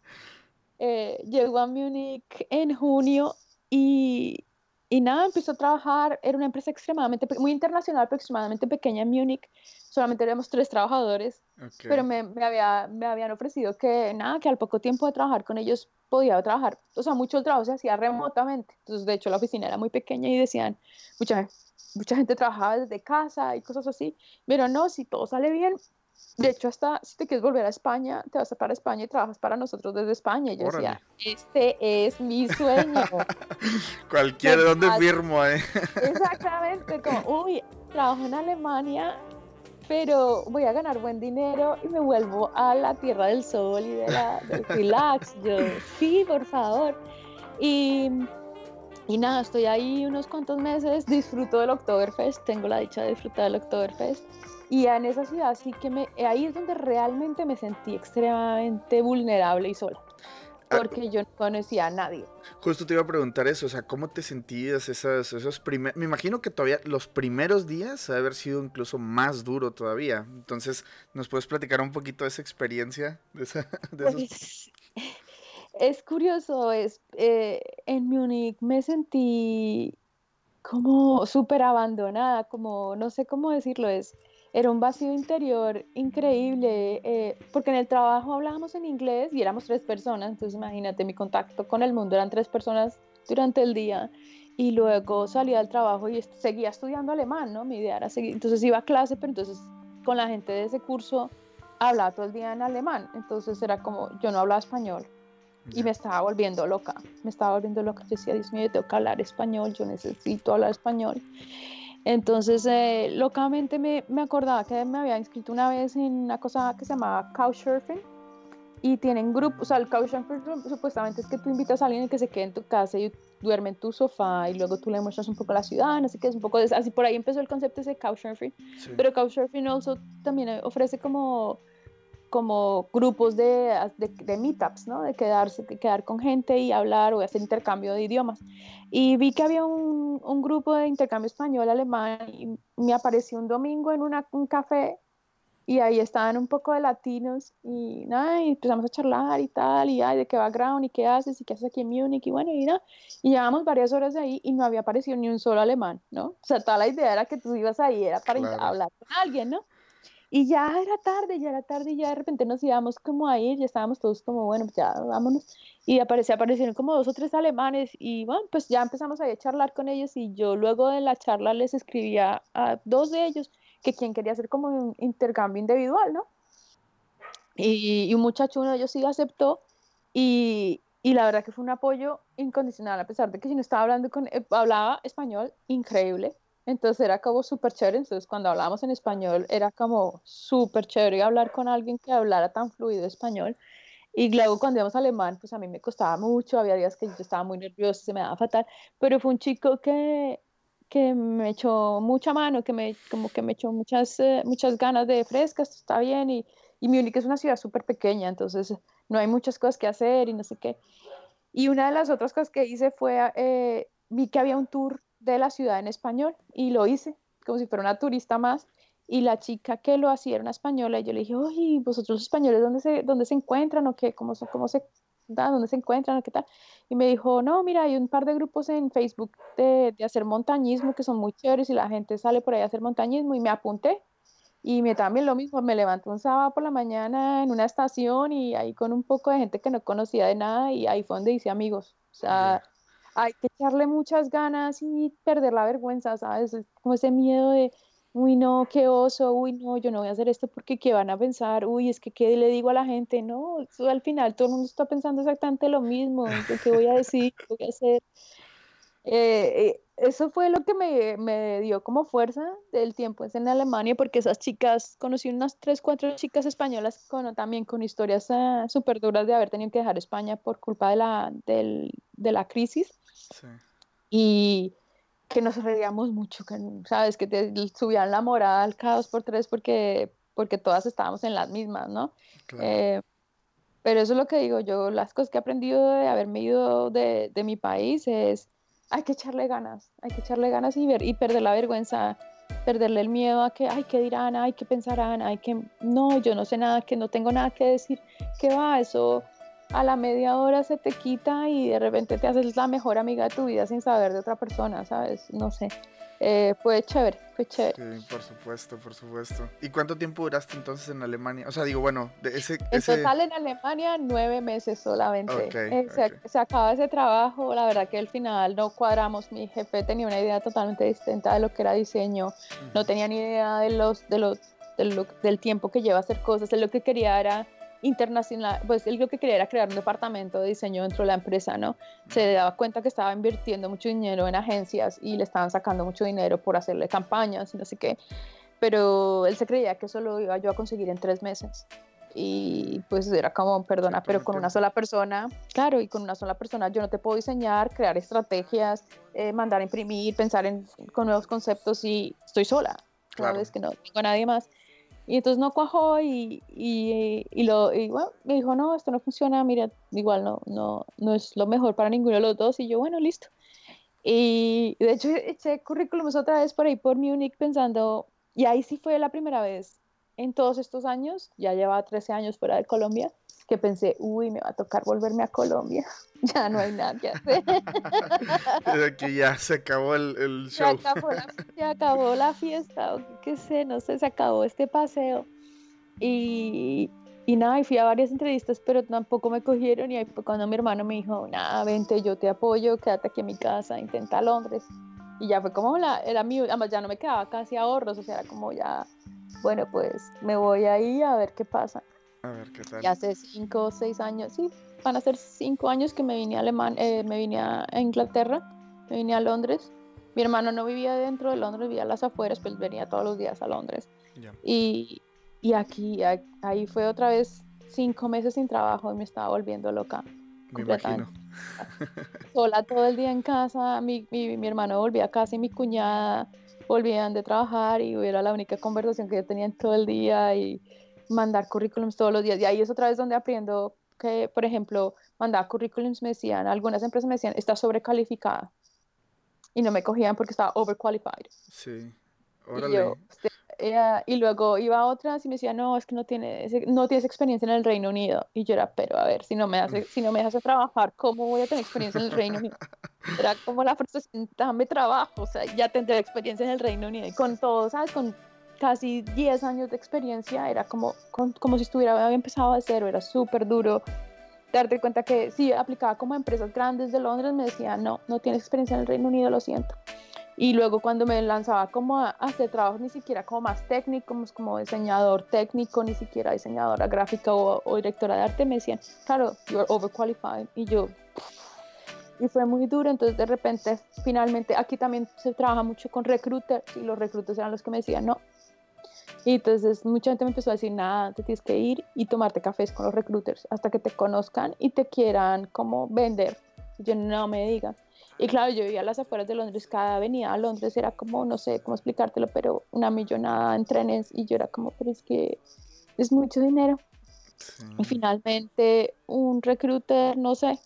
Eh, llego a Múnich en junio y, y nada, empezó a trabajar. Era una empresa extremadamente, muy internacional, pero extremadamente pequeña en Múnich. Solamente éramos tres trabajadores, pero me, me, había, me habían ofrecido que nada, que al poco tiempo de trabajar con ellos podía trabajar. O sea, mucho el trabajo se hacía remotamente. Entonces, de hecho, la oficina era muy pequeña y decían, mucha mucha gente trabajaba desde casa y cosas así, pero no, si todo sale bien, de hecho, hasta si te quieres volver a España, te vas a para España y trabajas para nosotros desde España. Y yo decía, este es mi sueño. Cualquier donde firmo, ¿eh? Exactamente, como, uy, trabajo en Alemania, pero voy a ganar buen dinero y me vuelvo a la tierra del sol y de la, del relax. Yo, sí, por favor. Y y nada, estoy ahí unos cuantos meses, disfruto del Oktoberfest, tengo la dicha de disfrutar del Oktoberfest. Y en esa ciudad sí que me, ahí es donde realmente me sentí extremadamente vulnerable y sola. Ah, porque yo no conocía a nadie. Justo te iba a preguntar eso, o sea, ¿cómo te sentías esas, esos primeros... Me imagino que todavía los primeros días ha haber sido incluso más duro todavía. Entonces, ¿nos puedes platicar un poquito de esa experiencia? De, esa, de pues, es curioso, es, eh, en Múnich me sentí como súper abandonada, como no sé cómo decirlo, es, era un vacío interior increíble, eh, porque en el trabajo hablábamos en inglés y éramos tres personas, entonces imagínate, mi contacto con el mundo eran tres personas durante el día y luego salía del trabajo y seguía estudiando alemán, ¿no? Mi idea era seguir, entonces iba a clase, pero entonces con la gente de ese curso hablaba todo el día en alemán, entonces era como, yo no hablaba español, y me estaba volviendo loca, me estaba volviendo loca. Yo decía, Dios mío, yo tengo que hablar español, yo necesito hablar español. Entonces, eh, locamente me, me, acordaba que me había inscrito una vez en una cosa que se llamaba Couchsurfing y tienen grupos, o sea, el Couchsurfing supuestamente es que tú invitas a alguien que se quede en tu casa y duerme en tu sofá y luego tú le muestras un poco la ciudad, así que es un poco de, así por ahí empezó el concepto ese Couchsurfing, pero Couchsurfing also también ofrece como como grupos de, de, meetups, ¿no? De quedarse, de quedar con gente y hablar o hacer intercambio de idiomas. Y vi que había un, un grupo de intercambio español-alemán y me apareció un domingo en una, un café y ahí estaban un poco de latinos y nada, y empezamos a charlar y tal, y ay, de qué background y qué haces y qué haces aquí en Múnich y bueno, y nada, y llevamos varias horas ahí y no había aparecido ni un solo alemán, ¿no? O sea, toda la idea era que tú ibas ahí, era para hablar con alguien, ¿no? Y ya era tarde, ya era tarde y ya de repente nos íbamos como a ir, ya estábamos todos como, bueno, pues ya vámonos. Y apareció, aparecieron como dos o tres alemanes y bueno, pues ya empezamos a charlar con ellos y yo luego de la charla les escribía a dos de ellos que quien quería hacer como un intercambio individual, ¿no? Y, un muchacho, uno de ellos sí aceptó y, y, la verdad que fue un apoyo incondicional, a pesar de que si no estaba hablando con, eh, hablaba español increíble Entonces era como súper chévere. Entonces cuando hablábamos en español era como súper chévere hablar con alguien que hablara tan fluido español. Y luego cuando íbamos a alemán, pues a mí me costaba mucho, había días que yo estaba muy nerviosa, se me daba fatal, pero fue un chico que, que me echó mucha mano, que me, como que me echó muchas, eh, muchas ganas de fresca, esto está bien, y, y Múnich es una ciudad súper pequeña, entonces no hay muchas cosas que hacer y no sé qué. Y una de las otras cosas que hice fue, eh, vi que había un tour de la ciudad en español y lo hice como si fuera una turista más. Y la chica que lo hacía era una española y yo le dije, oye, vosotros españoles, ¿dónde se, dónde se encuentran o qué? ¿Cómo, cómo se, dónde se encuentran o qué tal? Y me dijo, no, mira, hay un par de grupos en Facebook de, de hacer montañismo que son muy chéveres y la gente sale por ahí a hacer montañismo y me apunté. Y me también lo mismo, me levanté un sábado por la mañana en una estación y ahí con un poco de gente que no conocía de nada y ahí fue donde hice amigos. O sea, hay que echarle muchas ganas y perder la vergüenza, ¿sabes? Como ese miedo de, uy, no, qué oso, uy, no, yo no voy a hacer esto porque qué van a pensar, uy, es que qué le digo a la gente, no, al final todo el mundo está pensando exactamente lo mismo, ¿qué voy a decir? ¿Qué voy a hacer? Eh, eh, eso fue lo que me, me, dio como fuerza del tiempo en Alemania, porque esas chicas, conocí unas tres, cuatro chicas españolas con, también con historias uh, súper duras de haber tenido que dejar España por culpa de la, del, de la crisis. Y que nos reíamos mucho, que, ¿sabes? Que te subían la moral cada dos por tres porque, porque todas estábamos en las mismas, ¿no? Eh, pero eso es lo que digo yo, las cosas que he aprendido de haberme ido de, de, mi país es, hay que echarle ganas, hay que echarle ganas y, ver, y perder la vergüenza, perderle el miedo a que, ay, ¿qué dirán? Ay, ¿qué pensarán? Ay, que no, yo no sé nada, que no tengo nada que decir, ¿qué va? Eso a la media hora se te quita y de repente te haces la mejor amiga de tu vida sin saber de otra persona, ¿sabes? No sé. Eh, fue chévere, fue chévere. Sí, por supuesto, por supuesto. ¿Y cuánto tiempo duraste entonces en Alemania? O sea, digo, bueno, de ese... En total en Alemania nueve meses solamente. Eh, se, acaba ese trabajo, la verdad que al final no cuadramos, mi jefe tenía una idea totalmente distinta de lo que era diseño, no tenía ni idea de los, de los, del tiempo que lleva hacer cosas, él lo que quería era internacional, pues él lo que quería era crear un departamento de diseño dentro de la empresa, ¿no? Se daba cuenta que estaba invirtiendo mucho dinero en agencias y le estaban sacando mucho dinero por hacerle campañas y no sé qué, pero él se creía que eso lo iba yo a conseguir en tres meses. Y pues era como, perdona, pero con una sola persona, claro, y con una sola persona yo no te puedo diseñar, crear estrategias, eh, mandar a imprimir, pensar en, con nuevos conceptos y estoy sola. Claro. es que no tengo a nadie más. Y entonces no cuajó y, y, y lo, y bueno, me dijo, no, esto no funciona, mira, igual no, no, no es lo mejor para ninguno de los dos. Y yo, bueno, listo. Y de hecho eché currículums otra vez por ahí por Múnich pensando, y ahí sí fue la primera vez en todos estos años, ya llevaba 13 años fuera de Colombia, que pensé, uy, me va a tocar volverme a Colombia. Ya no hay nada que hacer. que ya se acabó el, el show. Se acabó, la, se acabó la fiesta, o qué sé, no sé, se acabó este paseo. Y, y nada, y fui a varias entrevistas, pero tampoco me cogieron. Y ahí cuando mi hermano me dijo, nada, vente, yo te apoyo, quédate aquí en mi casa, intenta Londres. Y ya fue como la, era mío, además ya no me quedaba casi ahorros, o sea, era como ya, bueno, pues me voy ahí a ver qué pasa. A ver qué tal. Y hace cinco o seis años, sí, van a ser cinco años que me vine a Alemán, eh, me vine a Inglaterra, me vine a Londres. Mi hermano no vivía dentro de Londres, vivía a las afueras, pues venía todos los días a Londres. Y, y, aquí, ahí fue otra vez cinco meses sin trabajo y me estaba volviendo loca. Me imagino. Sola todo el día en casa, mi, mi, mi hermano volvía a casa y mi cuñada volvían de trabajar y era la única conversación que yo tenía en todo el día y mandar currículums todos los días. Y ahí es otra vez donde aprendo que, por ejemplo, mandar currículums, me decían, algunas empresas me decían, está sobrecalificada. Y no me cogían porque estaba overqualified. Sí. Órale. Y, y luego iba a otras y me decían, no, es que no tienes, no tienes experiencia en el Reino Unido. Y yo era, pero a ver, si no me hace, si no me hace trabajar, ¿cómo voy a tener experiencia en el Reino Unido? Era como la frustración, dame trabajo, o sea, ya tendré experiencia en el Reino Unido. Y con todo, ¿sabes? Con casi 10 años de experiencia, era como, como si estuviera, había empezado de cero, era súper duro darte cuenta que si aplicaba como a empresas grandes de Londres, me decían, no, no tienes experiencia en el Reino Unido, lo siento. Y luego cuando me lanzaba como a hacer trabajos ni siquiera como más técnicos, como diseñador técnico, ni siquiera diseñadora gráfica o, o directora de arte, me decían, claro, you're overqualified. Y yo, y fue muy duro, entonces de repente, finalmente, aquí también se trabaja mucho con recruiters y los recruiters eran los que me decían no. Y entonces mucha gente me empezó a decir, nada, te tienes que ir y tomarte cafés con los recruiters hasta que te conozcan y te quieran como vender. yo no me digan. Y claro, yo vivía a las afueras de Londres, cada avenida a Londres era como, no sé cómo explicártelo, pero una millonada en trenes y yo era como, pero es que es mucho dinero. Y finalmente un recruiter, no sé,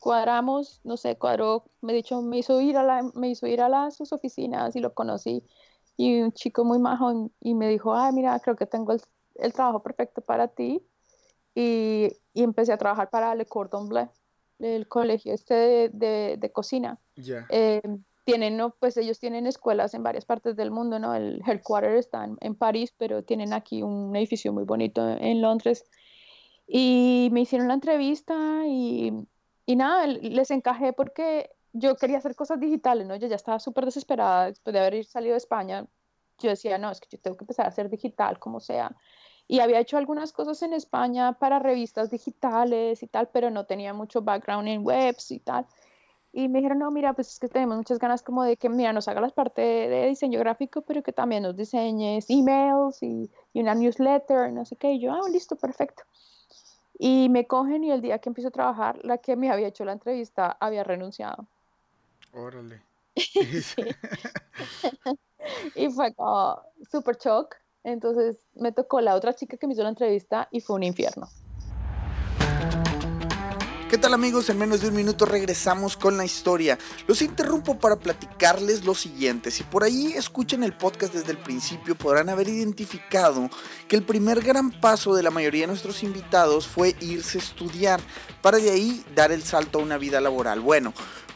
cuadramos, no sé, cuadró, me dicho, me hizo ir a la, me hizo ir a las sus oficinas y lo conocí y un chico muy majo y me dijo, ah, mira, creo que tengo el, el trabajo perfecto para ti y, y, empecé a trabajar para Le Cordon Bleu, el colegio este de, de, de cocina. Eh, tienen, ¿no? Pues ellos tienen escuelas en varias partes del mundo, ¿no? El headquarter está en, en París, pero tienen aquí un edificio muy bonito en Londres. Y me hicieron la entrevista y y nada, les encajé porque yo quería hacer cosas digitales, ¿no? Yo ya estaba súper desesperada después de haber salido de España. Yo decía, no, es que yo tengo que empezar a hacer digital, como sea. Y había hecho algunas cosas en España para revistas digitales y tal, pero no tenía mucho background en webs y tal. Y me dijeron, no, mira, pues es que tenemos muchas ganas como de que, mira, nos haga las partes de diseño gráfico, pero que también nos diseñes emails y, y una newsletter, no sé qué. Y yo, ah, listo, perfecto. Y me cogen y el día que empiezo a trabajar, la que me había hecho la entrevista había renunciado. Órale. y fue como súper shock. Entonces me tocó la otra chica que me hizo la entrevista y fue un infierno. ¿Qué tal amigos? En menos de un minuto regresamos con la historia. Los interrumpo para platicarles lo siguiente. Si por ahí escuchan el podcast desde el principio podrán haber identificado que el primer gran paso de la mayoría de nuestros invitados fue irse a estudiar para de ahí dar el salto a una vida laboral. Bueno,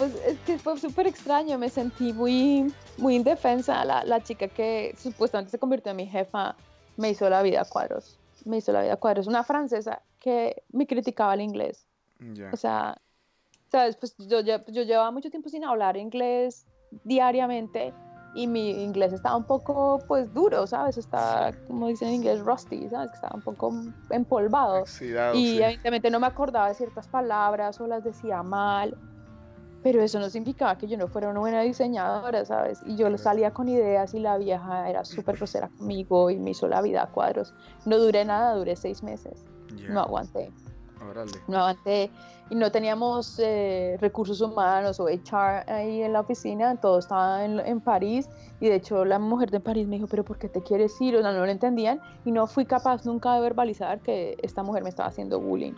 pues es que fue súper extraño, me sentí muy, muy indefensa. La, la chica que supuestamente se convirtió en mi jefa me hizo la vida a cuadros. Me hizo la vida a cuadros. Una francesa que me criticaba el inglés. O sea, sabes, pues yo, yo, yo llevaba mucho tiempo sin hablar inglés diariamente y mi inglés estaba un poco pues duro, ¿sabes? Está, como dicen en inglés, rusty, ¿sabes? Que estaba un poco empolvado. y evidentemente no me acordaba de ciertas palabras o las decía mal pero eso no significaba que yo no fuera una buena diseñadora, ¿sabes? Y yo salía con ideas y la vieja era súper grosera conmigo y me hizo la vida a cuadros. No duré nada, duré seis meses. No aguanté. No aguanté. Y no teníamos eh, recursos humanos o HR ahí en la oficina, todo estaba en, en, París. Y de hecho la mujer de París me dijo, pero ¿por qué te quieres ir? O sea, no lo entendían. Y no fui capaz nunca de verbalizar que esta mujer me estaba haciendo bullying.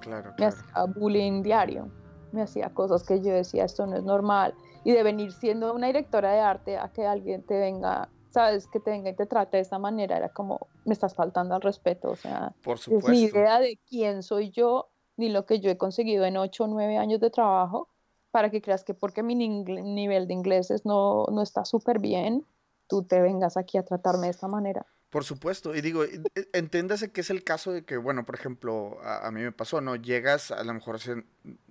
Claro, claro. Me hacía bullying diario me hacía cosas que yo decía, esto no es normal. Y de venir siendo una directora de arte a que alguien te venga, sabes, que te venga y te trate de esta manera, era como, me estás faltando al respeto. O sea, Por supuesto. es mi idea de quién soy yo, ni lo que yo he conseguido en ocho o nueve años de trabajo, para que creas que porque mi nivel de inglés no, no está súper bien, tú te vengas aquí a tratarme de esta manera. Por supuesto, y digo, e, entiéndase que es el caso de que, bueno, por ejemplo, a, mí me pasó, ¿no? Llegas a lo mejor a ser,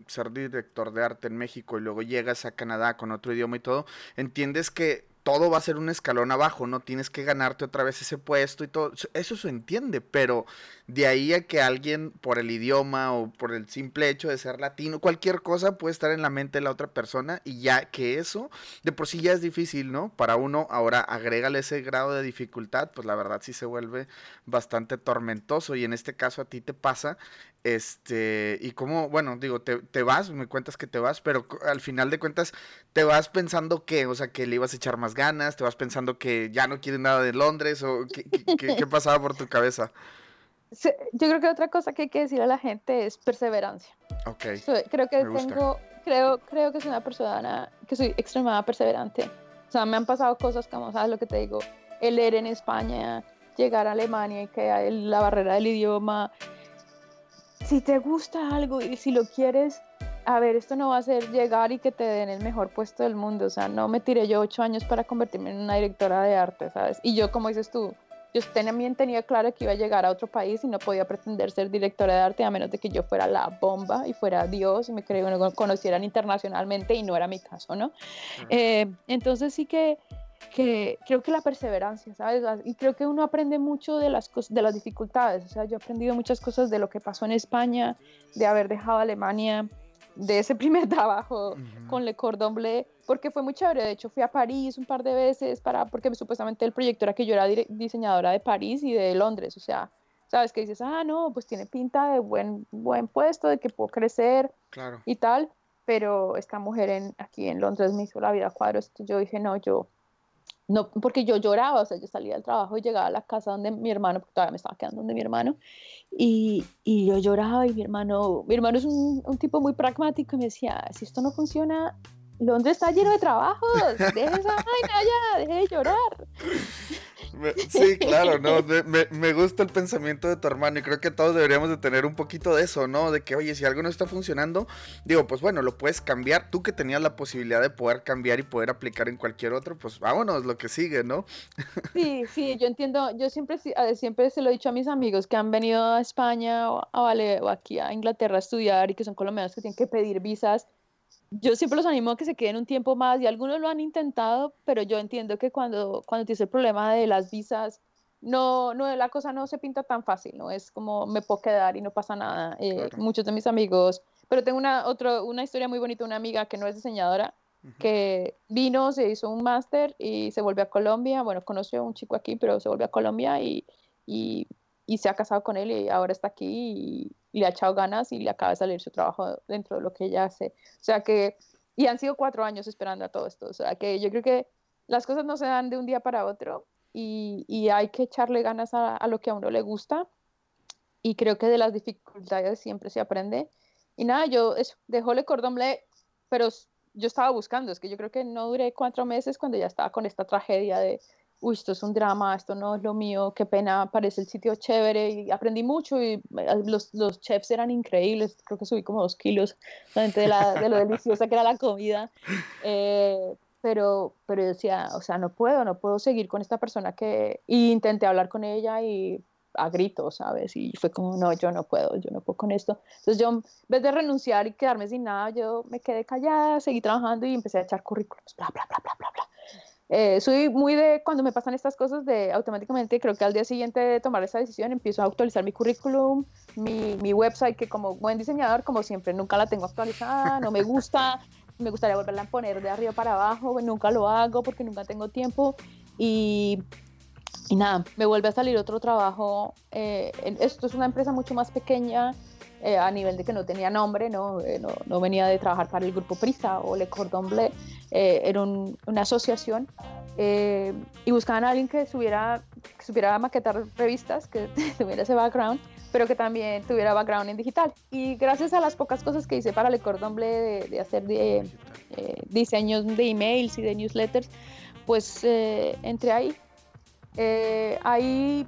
ser, director de arte en México y luego llegas a Canadá con otro idioma y todo, entiendes que todo va a ser un escalón abajo, ¿no? Tienes que ganarte otra vez ese puesto y todo. Eso se entiende, pero de ahí a que alguien por el idioma o por el simple hecho de ser latino, cualquier cosa puede estar en la mente de la otra persona y ya que eso de por sí ya es difícil, ¿no? Para uno, ahora agrégale ese grado de dificultad, pues la verdad sí se vuelve bastante tormentoso y en este caso a ti te pasa este, y como, bueno, digo, te, te, vas, me cuentas que te vas, pero al final de cuentas, te vas pensando que, o sea, que le ibas a echar más ganas, te vas pensando que ya no quieres nada de Londres, o qué, qué, pasaba por tu cabeza. yo creo que otra cosa que hay que decir a la gente es perseverancia. Ok. creo que tengo, creo, creo que soy una persona que soy extremadamente perseverante. O sea, me han pasado cosas como, ¿sabes lo que te digo? El leer en España, llegar a Alemania y que la barrera del idioma, si te gusta algo y si lo quieres, a ver, esto no va a ser llegar y que te den el mejor puesto del mundo, o sea, no me tiré yo ocho años para convertirme en una directora de arte, ¿sabes? Y yo, como dices tú, yo también tenía claro que iba a llegar a otro país y no podía pretender ser directora de arte a menos de que yo fuera la bomba y fuera Dios y me conocieran internacionalmente y no era mi caso, ¿no? Eh, entonces sí que, que creo que la perseverancia, ¿sabes? Y creo que uno aprende mucho de las, de las dificultades, o sea, yo he aprendido muchas cosas de lo que pasó en España, de haber dejado Alemania, de ese primer trabajo con Le Cordon Bleu, porque fue muy chévere. De hecho, fui a París un par de veces para, porque supuestamente el proyecto era que yo era diseñadora de París y de Londres. O sea, sabes que dices, ah, no, pues tiene pinta de buen, buen puesto, de que puedo crecer y tal. Pero esta mujer en, aquí en Londres me hizo la vida a cuadros. Yo dije, no, yo no, porque yo lloraba, o sea, yo salía del trabajo y llegaba a la casa donde mi hermano, porque todavía me estaba quedando donde mi hermano, y, y yo lloraba y mi hermano, mi hermano es un, un, tipo muy pragmático y me decía, si esto no funciona, Londres está lleno de trabajos, deje esa vaina ya, deje de llorar. Sí, claro, no, me, me, gusta el pensamiento de tu hermano y creo que todos deberíamos de tener un poquito de eso, ¿no? De que, oye, si algo no está funcionando, digo, pues bueno, lo puedes cambiar, tú que tenías la posibilidad de poder cambiar y poder aplicar en cualquier otro, pues vámonos, lo que sigue, ¿no? Sí, sí, yo entiendo, yo siempre, siempre se lo he dicho a mis amigos que han venido a España o, a, vale, o aquí a Inglaterra a estudiar y que son colombianos que tienen que pedir visas yo siempre los animo a que se queden un tiempo más y algunos lo han intentado, pero yo entiendo que cuando, cuando tienes el problema de las visas, no, no, la cosa no se pinta tan fácil, ¿no? Es como me puedo quedar y no pasa nada. Eh, muchos de mis amigos, pero tengo una, otro, una historia muy bonita, una amiga que no es diseñadora, que vino, se hizo un máster y se volvió a Colombia, bueno, conoció a un chico aquí, pero se volvió a Colombia y, y, y se ha casado con él y ahora está aquí y, le ha echado ganas y le acaba de salir su trabajo dentro de lo que ella hace. O sea que, y han sido cuatro años esperando a todo esto. O sea que yo creo que las cosas no se dan de un día para otro y, y hay que echarle ganas a, a, lo que a uno le gusta. Y creo que de las dificultades siempre se aprende. Y nada, yo eso, dejó Le pero yo estaba buscando, es que yo creo que no duré cuatro meses cuando ya estaba con esta tragedia de uy, esto es un drama, esto no es lo mío, qué pena, parece el sitio chévere y aprendí mucho y eh, los, los chefs eran increíbles, creo que subí como dos kilos de, la, de lo deliciosa que era la comida, eh, pero, pero decía, o sea, no puedo, no puedo seguir con esta persona que, y intenté hablar con ella y a gritos, ¿sabes? Y fue como, no, yo no puedo, yo no puedo con esto. Entonces yo, en vez de renunciar y quedarme sin nada, yo me quedé callada, seguí trabajando y empecé a echar currículos, bla, bla, bla, bla, bla, bla. Eh, soy muy de cuando me pasan estas cosas de automáticamente creo que al día siguiente de tomar esa decisión empiezo a actualizar mi currículum, mi, mi website que como buen diseñador como siempre nunca la tengo actualizada, no me gusta, me gustaría volverla a poner de arriba para abajo, nunca lo hago porque nunca tengo tiempo y, y nada, me vuelve a salir otro trabajo, eh, esto es una empresa mucho más pequeña, eh, a nivel de que no tenía nombre, no, eh, no, no, venía de trabajar para el grupo Prisa o Le Cordon Bleu, eh, era una asociación y buscaban a alguien que supiera, que supiera maquetar revistas, que tuviera ese background, pero que también tuviera background en digital. Y gracias a las pocas cosas que hice para Le Cordon Bleu de, de hacer de, diseños de emails y de newsletters, pues entré ahí. ahí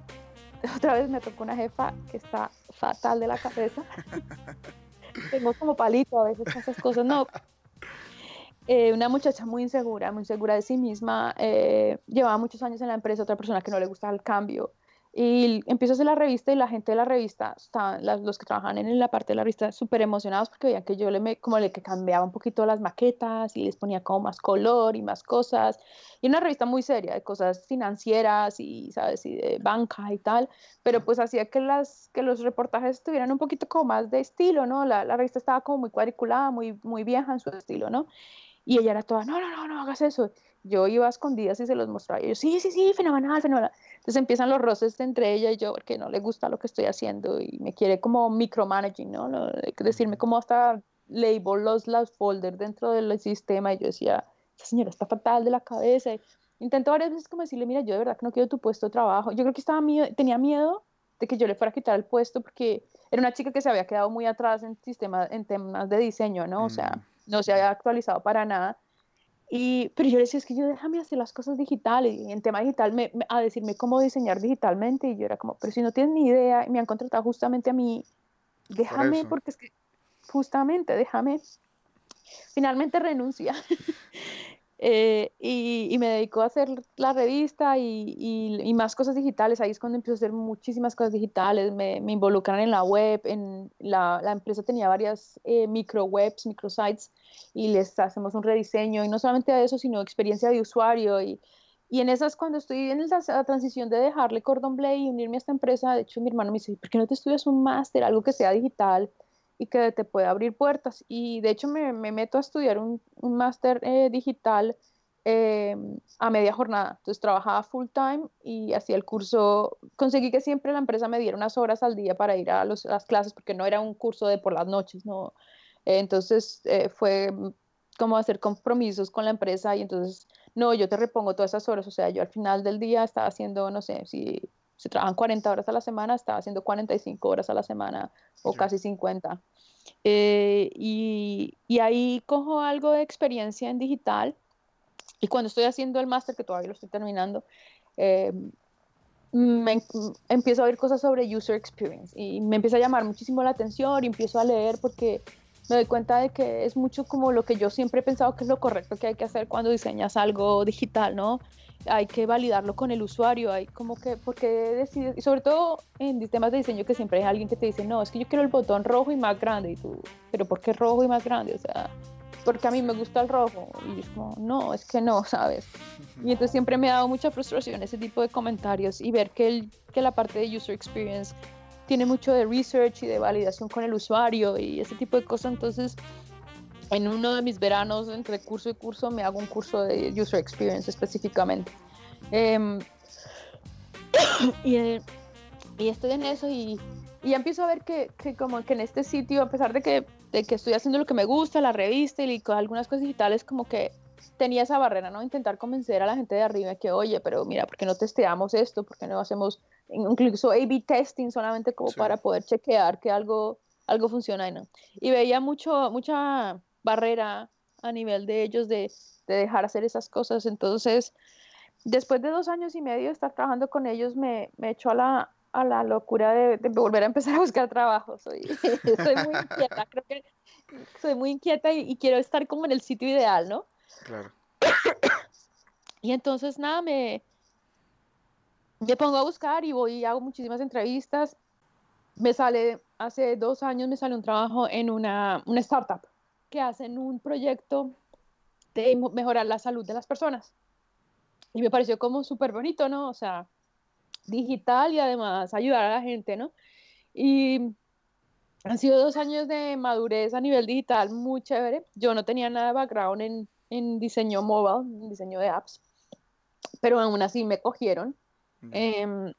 otra vez me tocó una jefa que está fatal de la cabeza. Tengo como palito a veces esas cosas. No, eh, una muchacha muy insegura, muy insegura de sí misma, eh, llevaba muchos años en la empresa, otra persona que no le gustaba el cambio, y empiezo a hacer la revista y la gente de la revista, estaban, los que trabajan en la parte de la revista, súper emocionados porque veían que yo le me, como le que cambiaba un poquito las maquetas y les ponía como más color y más cosas. Y una revista muy seria de cosas financieras y, ¿sabes? Y de banca y tal, pero pues hacía que, las, que los reportajes tuvieran un poquito como más de estilo, ¿no? La, la revista estaba como muy cuadriculada, muy, muy vieja en su estilo, ¿no? Y ella era toda, no, no, no, no hagas eso. Yo iba a escondidas y se los mostraba. Y yo, sí, sí, sí, fenomenal, fenomenal. Entonces empiezan los roces entre ella y yo, porque no le gusta lo que estoy haciendo y me quiere como micromanaging, ¿no? Decirme cómo hasta label los, los folders dentro del sistema. Y yo decía, esta señora está fatal de la cabeza. Intento varias veces como decirle, mira, yo de verdad que no quiero tu puesto de trabajo. Yo creo que estaba miedo, tenía miedo de que yo le fuera a quitar el puesto porque era una chica que se había quedado muy atrás en, sistema, en temas de diseño, ¿no? O sea, mm. No se había actualizado para nada. Y, pero yo le decía, es que yo déjame hacer las cosas digitales. Y en tema digital, me, a decirme cómo diseñar digitalmente. Y yo era como, pero si no tienes ni idea, y me han contratado justamente a mí, déjame, porque es que justamente, déjame. finalmente renuncia eh, y, me dedicó a hacer la revista y, más cosas digitales. Ahí es cuando empiezo a hacer muchísimas cosas digitales. Me, me involucran en la web. En la, la empresa tenía varias eh, micro webs, micro sites y les hacemos un rediseño. Y no solamente eso, sino experiencia de usuario. Y, y en esas, cuando estoy en la transición de dejarle Cordon Blay y unirme a esta empresa, de hecho mi hermano me dice, ¿por qué no te estudias un máster, algo que sea digital? Y que te puede abrir puertas. Y de hecho me, me meto a estudiar un, un máster eh, digital eh, a media jornada. Entonces trabajaba full time y hacía el curso. Conseguí que siempre la empresa me diera unas horas al día para ir a, los, las clases porque no era un curso de por las noches, ¿no? Eh, entonces fue como hacer compromisos con la empresa y entonces, no, yo te repongo todas esas horas. O sea, yo al final del día estaba haciendo, no sé, si se trabajan 40 horas a la semana, estaba haciendo 45 horas a la semana o casi 50. Eh, y, y, ahí cojo algo de experiencia en digital y cuando estoy haciendo el máster, que todavía lo estoy terminando, eh, me, empiezo a ver cosas sobre user experience y me empieza a llamar muchísimo la atención y empiezo a leer porque me doy cuenta de que es mucho como lo que yo siempre he pensado que es lo correcto que hay que hacer cuando diseñas algo digital, ¿no? Hay que validarlo con el usuario, hay como que, porque decides, y sobre todo en temas de diseño que siempre hay alguien que te dice, no, es que yo quiero el botón rojo y más grande, y tú, pero ¿por qué rojo y más grande? O sea, porque a mí me gusta el rojo, y es como, no, es que no, ¿sabes? Y entonces siempre me ha dado mucha frustración ese tipo de comentarios y ver que, que la parte de user experience tiene mucho de research y de validación con el usuario y ese tipo de cosas, entonces en uno de mis veranos, entre curso y curso, me hago un curso de User Experience específicamente. Em, eh, y, estoy en eso y, y empiezo a ver que, que, como que en este sitio, a pesar de que, de que estoy haciendo lo que me gusta, la revista y algunas cosas digitales, como que tenía esa barrera, ¿no? Intentar convencer a la gente de arriba que, oye, pero mira, ¿por qué no testeamos esto? ¿Por qué no hacemos incluso A-B testing solamente como para poder chequear que algo, algo funciona y no? Y veía mucho, mucha barrera a nivel de ellos de, de dejar hacer esas cosas. Entonces, después de dos años y medio de estar trabajando con ellos, me, me echó a la, a la locura de, de, volver a empezar a buscar trabajo. Soy, soy muy inquieta, creo que soy muy inquieta y, quiero estar como en el sitio ideal, ¿no? Claro. Y entonces, nada, me, me pongo a buscar y voy y hago muchísimas entrevistas. Me sale, hace dos años me sale un trabajo en una, una startup que hacen un proyecto de mejorar la salud de las personas. Y me pareció como súper bonito, ¿no? O sea, digital y además ayudar a la gente, ¿no? Y han sido dos años de madurez a nivel digital muy chévere. Yo no tenía nada de background en, en diseño mobile, en diseño de apps, pero aún así me cogieron. Eh,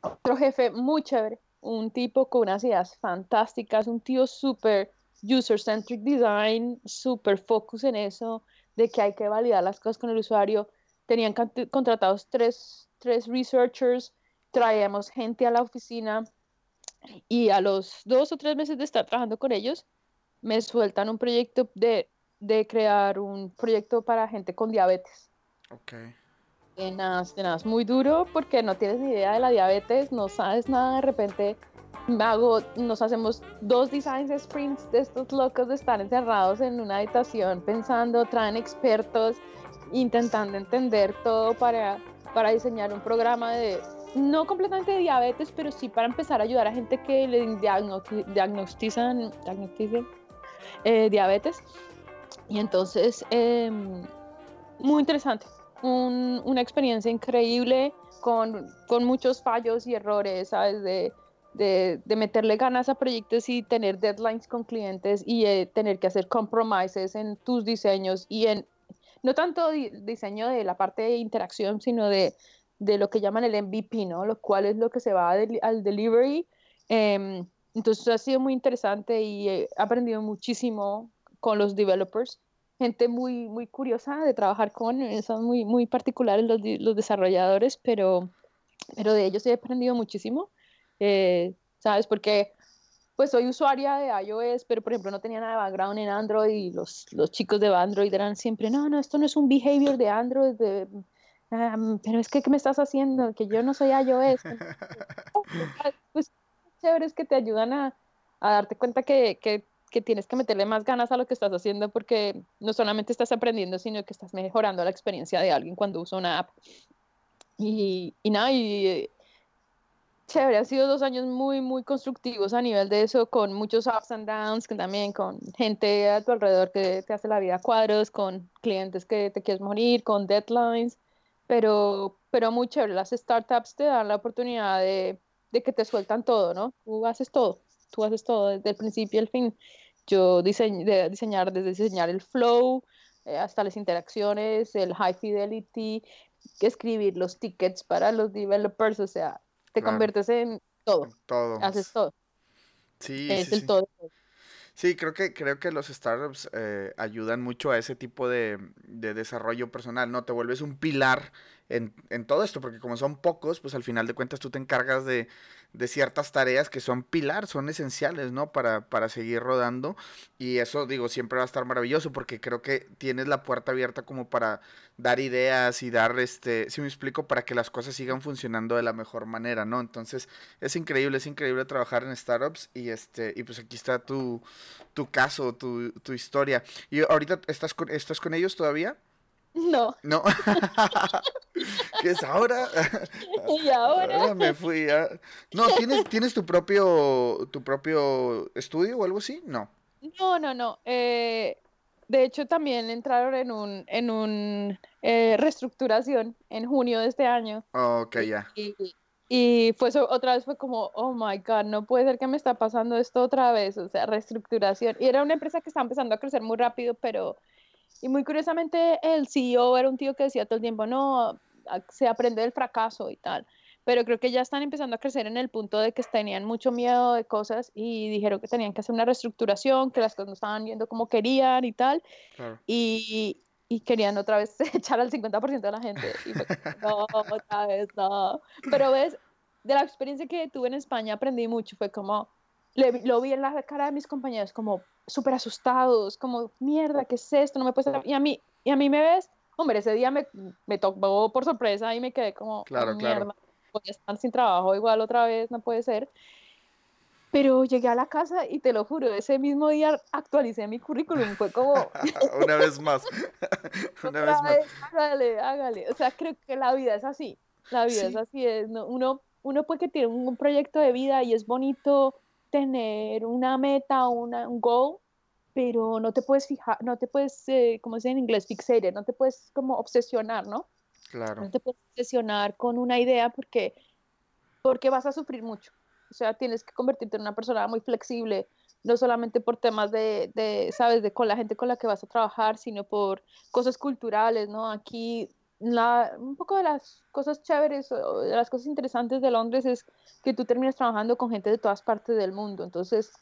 otro jefe muy chévere, un tipo con unas ideas fantásticas, un tío súper user-centric design, super focus en eso, de que hay que validar las cosas con el usuario. Tenían contratados tres, tres researchers, traíamos gente a la oficina y a los dos o tres meses de estar trabajando con ellos, me sueltan un proyecto de, de crear un proyecto para gente con diabetes. Ok. De nada, de nada, es muy duro porque no tienes ni idea de la diabetes, no sabes nada, de repente hago, nos hacemos dos designs sprints de estos locos de estar encerrados en una habitación pensando, traen expertos, intentando entender todo para, para diseñar un programa de, no completamente diabetes, pero sí para empezar a ayudar a gente que le diagnostizan, eh, diabetes. Y entonces, em, muy interesante, una experiencia increíble con, con muchos fallos y errores, ¿sabes? De, de, meterle ganas a proyectos y tener deadlines con clientes y eh, tener que hacer compromises en tus diseños y en, no tanto diseño de la parte de interacción, sino de, de, lo que llaman el MVP, ¿no? Lo cual es lo que se va al delivery. Em, entonces ha sido muy interesante y he aprendido muchísimo con los developers. Gente muy, muy curiosa de trabajar con, son muy, muy particulares los, los desarrolladores, pero, pero de ellos he aprendido muchísimo. Eh, ¿sabes? Porque pues soy usuaria de iOS, pero por ejemplo no tenía nada de background en Android y los, los chicos de Android eran siempre, no, no, esto no es un behavior de Android, de, pero es que, ¿qué me estás haciendo? Que yo no soy iOS. pues chévere es que te ayudan a, a darte cuenta que, que, que tienes que meterle más ganas a lo que estás haciendo porque no solamente estás aprendiendo, sino que estás mejorando la experiencia de alguien cuando usa una app. Y, y nada, y chévere, han sido dos años muy, muy constructivos a nivel de eso, con muchos ups and downs, también con gente a tu alrededor que te hace la vida a cuadros, con clientes que te quieres morir, con deadlines, pero, pero muy chévere. Las startups te dan la oportunidad de, de que te sueltan todo, ¿no? Tú haces todo, tú haces todo desde el principio al fin. Yo diseñ de diseñar, desde diseñar el flow, eh, hasta las interacciones, el high fidelity, escribir los tickets para los developers, o sea, te conviertes en todo. Todo. Haces todo. Sí, es sí, el sí. todo. Sí, creo que, creo que los startups eh, ayudan mucho a ese tipo de, de desarrollo personal, ¿no? Te vuelves un pilar en, en todo esto, porque como son pocos, pues al final de cuentas tú te encargas de, de ciertas tareas que son pilar, son esenciales, ¿no? Para, para seguir rodando. Y eso, digo, siempre va a estar maravilloso, porque creo que tienes la puerta abierta como para dar ideas y dar, este, si me explico, para que las cosas sigan funcionando de la mejor manera, ¿no? Entonces, es increíble, es increíble trabajar en startups y este, y pues aquí está tu, tu caso, tu, tu historia. ¿Y ahorita estás con, estás con ellos todavía? No. No. ¿Qué es ahora? y ahora. me fui. a- No, ¿tienes, ¿tienes tu propio tu propio estudio o algo así? No. No, no, no. eh, de hecho, también entraron en un, en un eh, reestructuración en junio de este año. Ok, ya. Y, y fue eso- otra vez fue como, oh my God, no puede ser que me está pasando esto otra vez, o sea, reestructuración. Y era una empresa que estaba empezando a crecer muy rápido, pero, y muy curiosamente el CEO era un tío que decía todo el tiempo, no, se aprende del fracaso y tal. Pero creo que ya están empezando a crecer en el punto de que tenían mucho miedo de cosas y dijeron que tenían que hacer una reestructuración, que las cosas no estaban yendo como querían y tal Claro. y, y querían otra vez echar al 50% de la gente. Y fue como, no, otra vez no. Pero ves, de la experiencia que tuve en España aprendí mucho. Fue como, le lo vi en la cara de mis compañeros como súper asustados, como, mierda, ¿qué es esto? No me puedes... Y a mí, y a mí me ves, hombre, ese día me, me tocó por sorpresa y me quedé como, Claro, "Oh, claro. mierda, voy a estar sin trabajo igual otra vez, no puede ser. Pero llegué a la casa y te lo juro, ese mismo día actualicé mi currículum. Fue como, Una vez más. Una vez más. hágale, hágale. O sea, creo que la vida es así. La vida Sí. es así. Es, no- uno, uno puede que tiene un, un proyecto de vida y es bonito tener una meta, una, un goal, pero no te puedes fijar, no te puedes, eh, como se dice en inglés, fixated, no te puedes como obsesionar, ¿no? Claro. No te puedes obsesionar con una idea porque, porque vas a sufrir mucho. O sea, tienes que convertirte en una persona muy flexible, no solamente por temas de, de, sabes, de con la gente con la que vas a trabajar, sino por cosas culturales, ¿no? Aquí, la, un poco de las cosas chéveres, o de las cosas interesantes de Londres es que tú terminas trabajando con gente de todas partes del mundo. Entonces,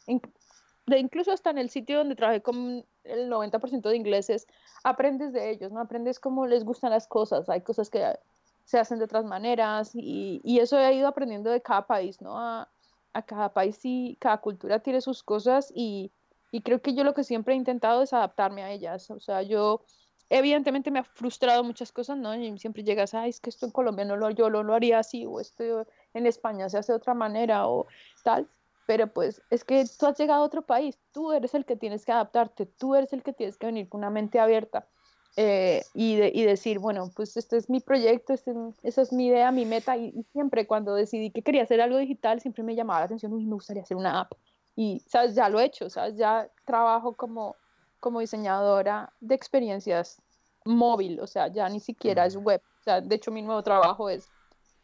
de incluso hasta en el sitio donde trabajé con el 90% de ingleses, aprendes de ellos, ¿no? Aprendes cómo les gustan las cosas. Hay cosas que se hacen de otras maneras y, y eso he ido aprendiendo de cada país, ¿no? A, a cada país y cada cultura tiene sus cosas y, y creo que yo lo que siempre he intentado es adaptarme a ellas. O sea, yo evidentemente me ha frustrado muchas cosas, ¿no? Y siempre llegas, ay, es que esto en Colombia no lo, yo lo, haría así o esto en España se hace de otra manera o tal. Pero pues es que tú has llegado a otro país, tú eres el que tienes que adaptarte, tú eres el que tienes que venir con una mente abierta eh, y, de- y decir, bueno, pues este es mi proyecto, este, esa es mi idea, mi meta. Y, y siempre cuando decidí que quería hacer algo digital, siempre me llamaba la atención, uy, me gustaría hacer una app. Y, ¿sabes? Ya lo he hecho, ¿sabes? Ya trabajo como, como diseñadora de experiencias móvil, o sea, ya ni siquiera es web. O sea, de hecho, mi nuevo trabajo es,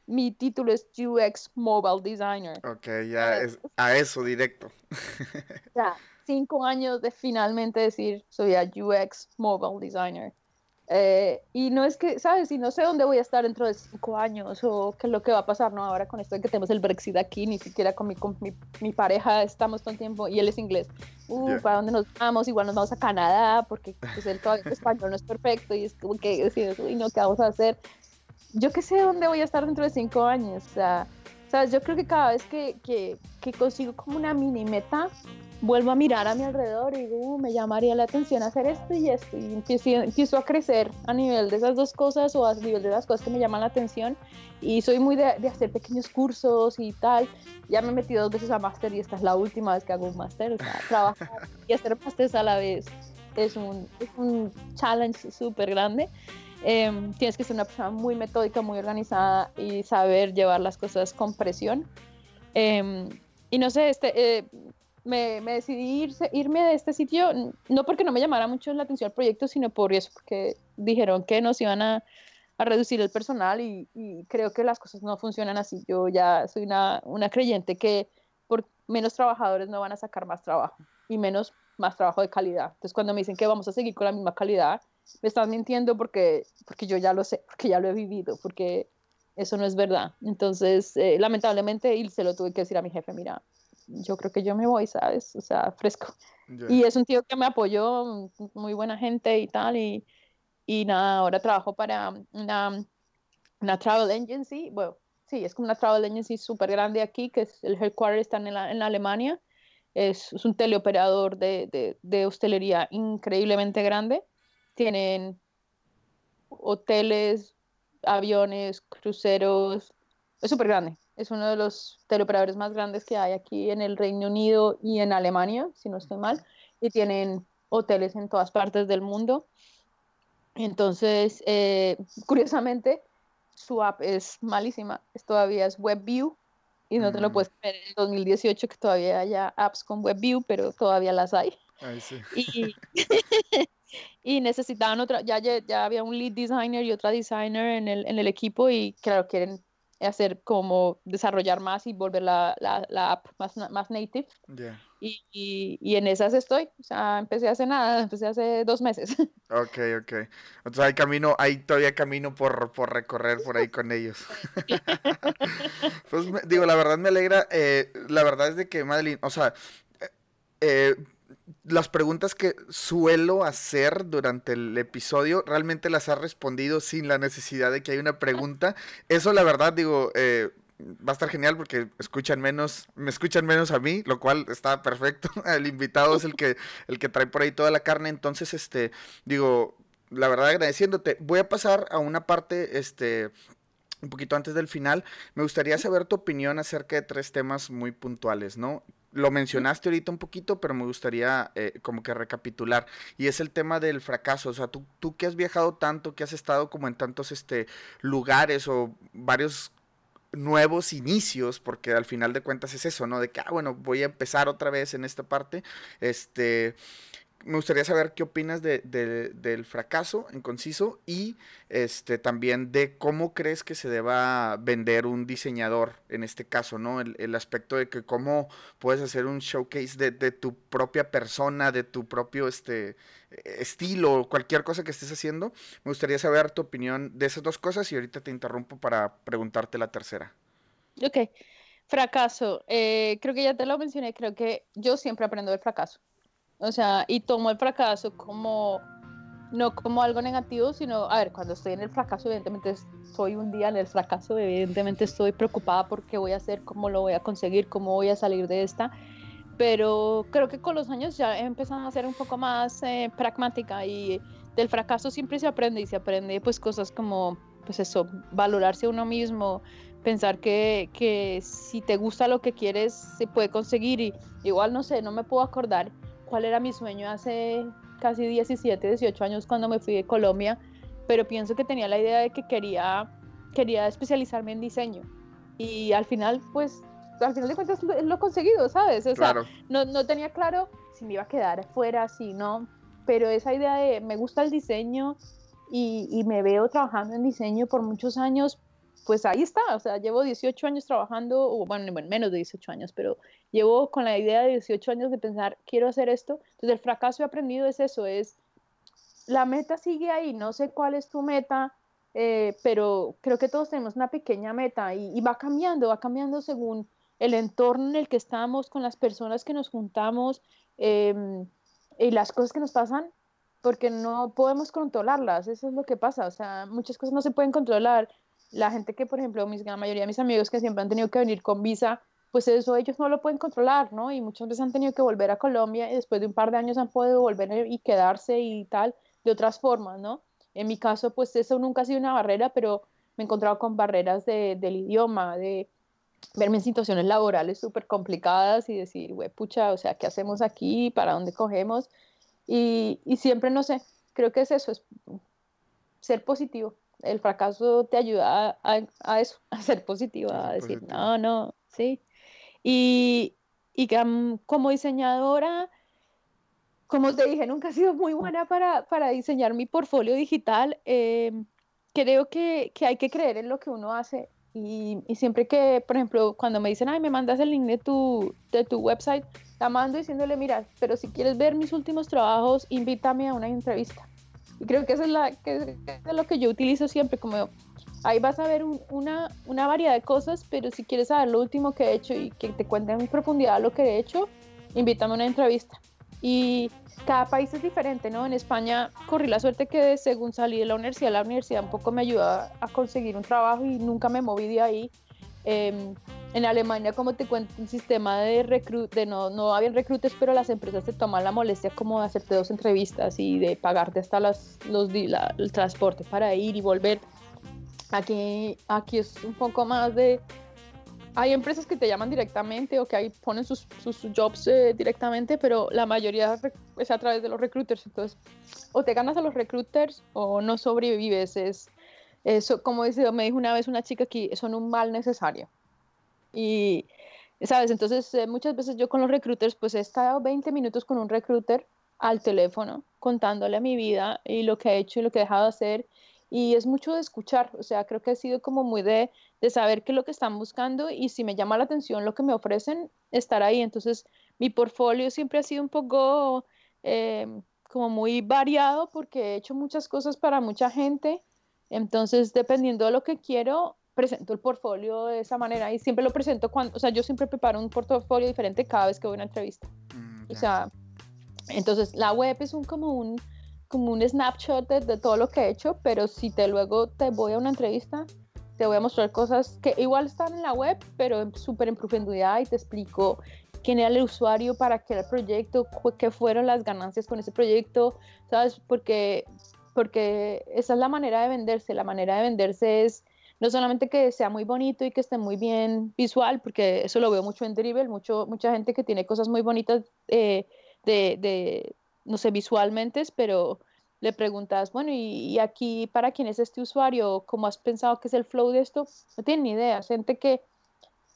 mi título es UX Mobile Designer. Ok, ya es a eso directo. Sea, cinco años de finalmente decir soy a UX Mobile Designer. Eh, y no es que, ¿sabes? Y no sé dónde voy a estar dentro de cinco años o qué es lo que va a pasar, ¿no? Ahora con esto de que tenemos el Brexit aquí, ni siquiera con mi, con mi, mi pareja estamos todo el tiempo y él es inglés. Uh, Ya. ¿para dónde nos vamos? Igual nos vamos a Canadá porque pues él todavía el español no es perfecto y es como que decimos, uy, no, ¿qué vamos a hacer? Yo qué sé dónde voy a estar dentro de cinco años. O sea, ¿sabes? Yo creo que cada vez que, que, que consigo como una mini meta, vuelvo a mirar a mi alrededor y digo, uh, me llamaría la atención hacer esto y esto. Y empiezo, empiezo, a crecer a nivel de esas dos cosas o a nivel de las cosas que me llaman la atención. Y soy muy de, de hacer pequeños cursos y tal. Ya me he metido dos veces a máster y esta es la última vez que hago un máster. O sea, trabajar y hacer másteres a la vez es un, es un challenge súper grande. Eh, tienes que ser una persona muy metódica, muy organizada y saber llevar las cosas con presión. Eh, y no sé, este, eh, me, me, decidí irse, irme de este sitio, no porque no me llamara mucho la atención el proyecto, sino por eso, porque dijeron que nos iban a, a reducir el personal y, y, creo que las cosas no funcionan así. Yo ya soy una, una creyente que por menos trabajadores no van a sacar más trabajo y menos más trabajo de calidad. Entonces cuando me dicen que vamos a seguir con la misma calidad, me estás mintiendo porque, porque yo ya lo sé, porque ya lo he vivido, porque eso no es verdad. Entonces, eh, lamentablemente, y se lo tuve que decir a mi jefe, mira, yo creo que yo me voy, ¿sabes? O sea, fresco. Yeah. Y es un tío que me apoyó, muy buena gente y tal, y, y nada, ahora trabajo para una, una travel agency, bueno, sí, es como una travel agency súper grande aquí, que es el headquarter está en, la, en Alemania, es, es, un teleoperador de, de, de hostelería increíblemente grande, tienen hoteles, aviones, cruceros, es súper grande. Es uno de los teleoperadores más grandes que hay aquí en el Reino Unido y en Alemania, si no estoy mal, y tienen hoteles en todas partes del mundo. Entonces, eh, curiosamente, su app es malísima, es, todavía es WebView y no mm. te lo puedes creer en el 2018 que todavía haya apps con WebView, pero todavía las hay. Ay, sí. Y, y necesitaban otra, ya, ya había un lead designer y otra designer en el, en el equipo y claro, quieren hacer como desarrollar más y volver la, la, la app más, más native. Yeah. Y, y, y, en esas estoy, o sea, empecé hace nada, empecé hace dos meses. Ok, ok. Entonces hay camino, hay todavía camino por, por recorrer por ahí con ellos. pues digo, la verdad me alegra, eh, la verdad es de que Madeline, o sea, eh, las preguntas que suelo hacer durante el episodio realmente las ha respondido sin la necesidad de que haya una pregunta. Eso la verdad digo, eh, va a estar genial porque escuchan menos, me escuchan menos a mí, lo cual está perfecto. El invitado es el que, el que trae por ahí toda la carne. Entonces, este, digo, la verdad agradeciéndote. Voy a pasar a una parte, este, un poquito antes del final, me gustaría saber tu opinión acerca de tres temas muy puntuales, ¿no? Lo mencionaste ahorita un poquito, pero me gustaría eh, como que recapitular. Y es el tema del fracaso. O sea, tú, tú que has viajado tanto, que has estado como en tantos este, lugares o varios nuevos inicios, porque al final de cuentas es eso, ¿no? De que, ah, bueno, voy a empezar otra vez en esta parte. Este, me gustaría saber qué opinas de, de, del fracaso en conciso y este también de cómo crees que se deba vender un diseñador en este caso, ¿no? El, aspecto de que cómo puedes hacer un showcase de, de, tu propia persona, de tu propio este, estilo, cualquier cosa que estés haciendo. Me gustaría saber tu opinión de esas dos cosas y ahorita te interrumpo para preguntarte la tercera. Ok, fracaso. Eh, creo que ya te lo mencioné, creo que yo siempre aprendo del fracaso. O sea, y tomo el fracaso como, no como algo negativo, sino, a ver, cuando estoy en el fracaso, evidentemente estoy un día en el fracaso, evidentemente estoy preocupada por qué voy a hacer, cómo lo voy a conseguir, cómo voy a salir de esta. Pero creo que con los años ya he empezado a ser un poco más eh, pragmática y del fracaso siempre se aprende y se aprende pues cosas como, pues eso, valorarse uno mismo, pensar que, que si te gusta lo que quieres se puede conseguir y igual no sé, no me puedo acordar cuál era mi sueño hace casi 17, 18 años cuando me fui de Colombia, pero pienso que tenía la idea de que quería, quería especializarme en diseño. Y al final, pues, al final de cuentas lo, lo he conseguido, ¿sabes? O claro. sea, no, no tenía claro si me iba a quedar afuera, si no, pero esa idea de me gusta el diseño y, y me veo trabajando en diseño por muchos años, pues ahí está, o sea, llevo 18 años trabajando, o bueno, menos de 18 años, pero llevo con la idea de 18 años de pensar, quiero hacer esto. Entonces el fracaso he aprendido es eso, es la meta sigue ahí, no sé cuál es tu meta, eh, pero creo que todos tenemos una pequeña meta y, va cambiando, va cambiando según el entorno en el que estamos, con las personas que nos juntamos eh, y las cosas que nos pasan, porque no podemos controlarlas, eso es lo que pasa, o sea, muchas cosas no se pueden controlar. La gente que, por ejemplo, mis, mayoría de mis amigos que siempre han tenido que venir con visa, pues eso ellos no lo pueden controlar, ¿no? Y muchas veces han tenido que volver a Colombia y después de un par de años han podido volver y quedarse y tal, de otras formas, ¿no? En mi caso, pues eso nunca ha sido una barrera, pero me he encontrado con barreras de, del idioma, de verme en situaciones laborales súper complicadas y decir, güey, pucha, o sea, ¿qué hacemos aquí? ¿Para dónde cogemos? Y, y siempre, no sé, creo que es eso, es ser positivo. El fracaso te ayuda a, a, eso, a ser positivo, a decir, no, no, sí. Y, y como diseñadora, como te dije, nunca he sido muy buena para, para diseñar mi portfolio digital. Eh, creo que, que, hay que creer en lo que uno hace y, y, siempre que, por ejemplo, cuando me dicen, ay, me mandas el link de tu, de tu website, la mando diciéndole, mira, pero si quieres ver mis últimos trabajos, invítame a una entrevista. Y creo que eso es, la, que es lo que yo utilizo siempre, como ahí vas a ver una, una, variedad de cosas, pero si quieres saber lo último que he hecho y que te cuenten en profundidad lo que he hecho, invítame a una entrevista. Y cada país es diferente, ¿no? En España corrí la suerte que según salí de la universidad, la universidad un poco me ayudó a conseguir un trabajo y nunca me moví de ahí. Eh, en Alemania, como te cuento, un sistema de reclut, de no, no habían reclutes, pero las empresas te toman la molestia como de hacerte dos entrevistas y de pagarte hasta las, los, la, el transporte para ir y volver. Aquí, aquí es un poco más de... Hay empresas que te llaman directamente o que ahí ponen sus, sus jobs eh, directamente, pero la mayoría es a través de los recruiters. Entonces, o te ganas a los recruiters o no sobrevives. Es, eso, como dice, me dijo una vez una chica que son un mal necesario. Y, ¿sabes? Entonces, eh, muchas veces yo con los recruiters, pues he estado 20 minutos con un recruiter al teléfono, contándole mi vida y lo que he hecho y lo que he dejado de hacer. Y es mucho de escuchar, o sea, creo que ha sido como muy de, de saber qué es lo que están buscando y si me llama la atención lo que me ofrecen, estar ahí. Entonces, mi portfolio siempre ha sido un poco eh, como muy variado porque he hecho muchas cosas para mucha gente. Entonces, dependiendo de lo que quiero, presento el portfolio de esa manera y siempre lo presento cuando, o sea, yo siempre preparo un portafolio diferente cada vez que voy a una entrevista. Mm, o sea, entonces la web es un como un como un snapshot de, todo lo que he hecho, pero si te luego te voy a una entrevista, te voy a mostrar cosas que igual están en la web, pero súper en profundidad y te explico quién era el usuario, para qué era el proyecto, qué fueron las ganancias con ese proyecto, ¿sabes? Porque, porque esa es la manera de venderse, la manera de venderse es no solamente que sea muy bonito y que esté muy bien visual, porque eso lo veo mucho en Dribble, mucho, mucha gente que tiene cosas muy bonitas eh, de, de, no sé, visualmente, pero le preguntas, bueno, ¿y, aquí para quién es este usuario? ¿Cómo has pensado que es el flow de esto? No tienen ni idea. Gente que,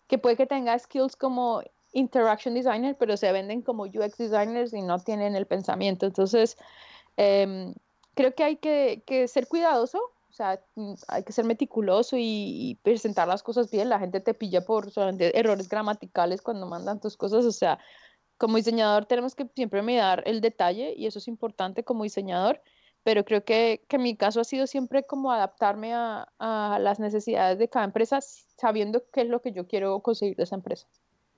que puede que tenga skills como interaction designer, pero se venden como UX designers y no tienen el pensamiento. Entonces, em, creo que hay que ser cuidadoso o sea, mm, hay que ser meticuloso y, presentar las cosas bien. La gente te pilla por solamente errores gramaticales cuando mandan tus cosas. O sea, como diseñador tenemos que siempre mirar el detalle y eso es importante como diseñador. Pero creo que, que mi caso ha sido siempre como adaptarme a, a las necesidades de cada empresa sabiendo qué es lo que yo quiero conseguir de esa empresa.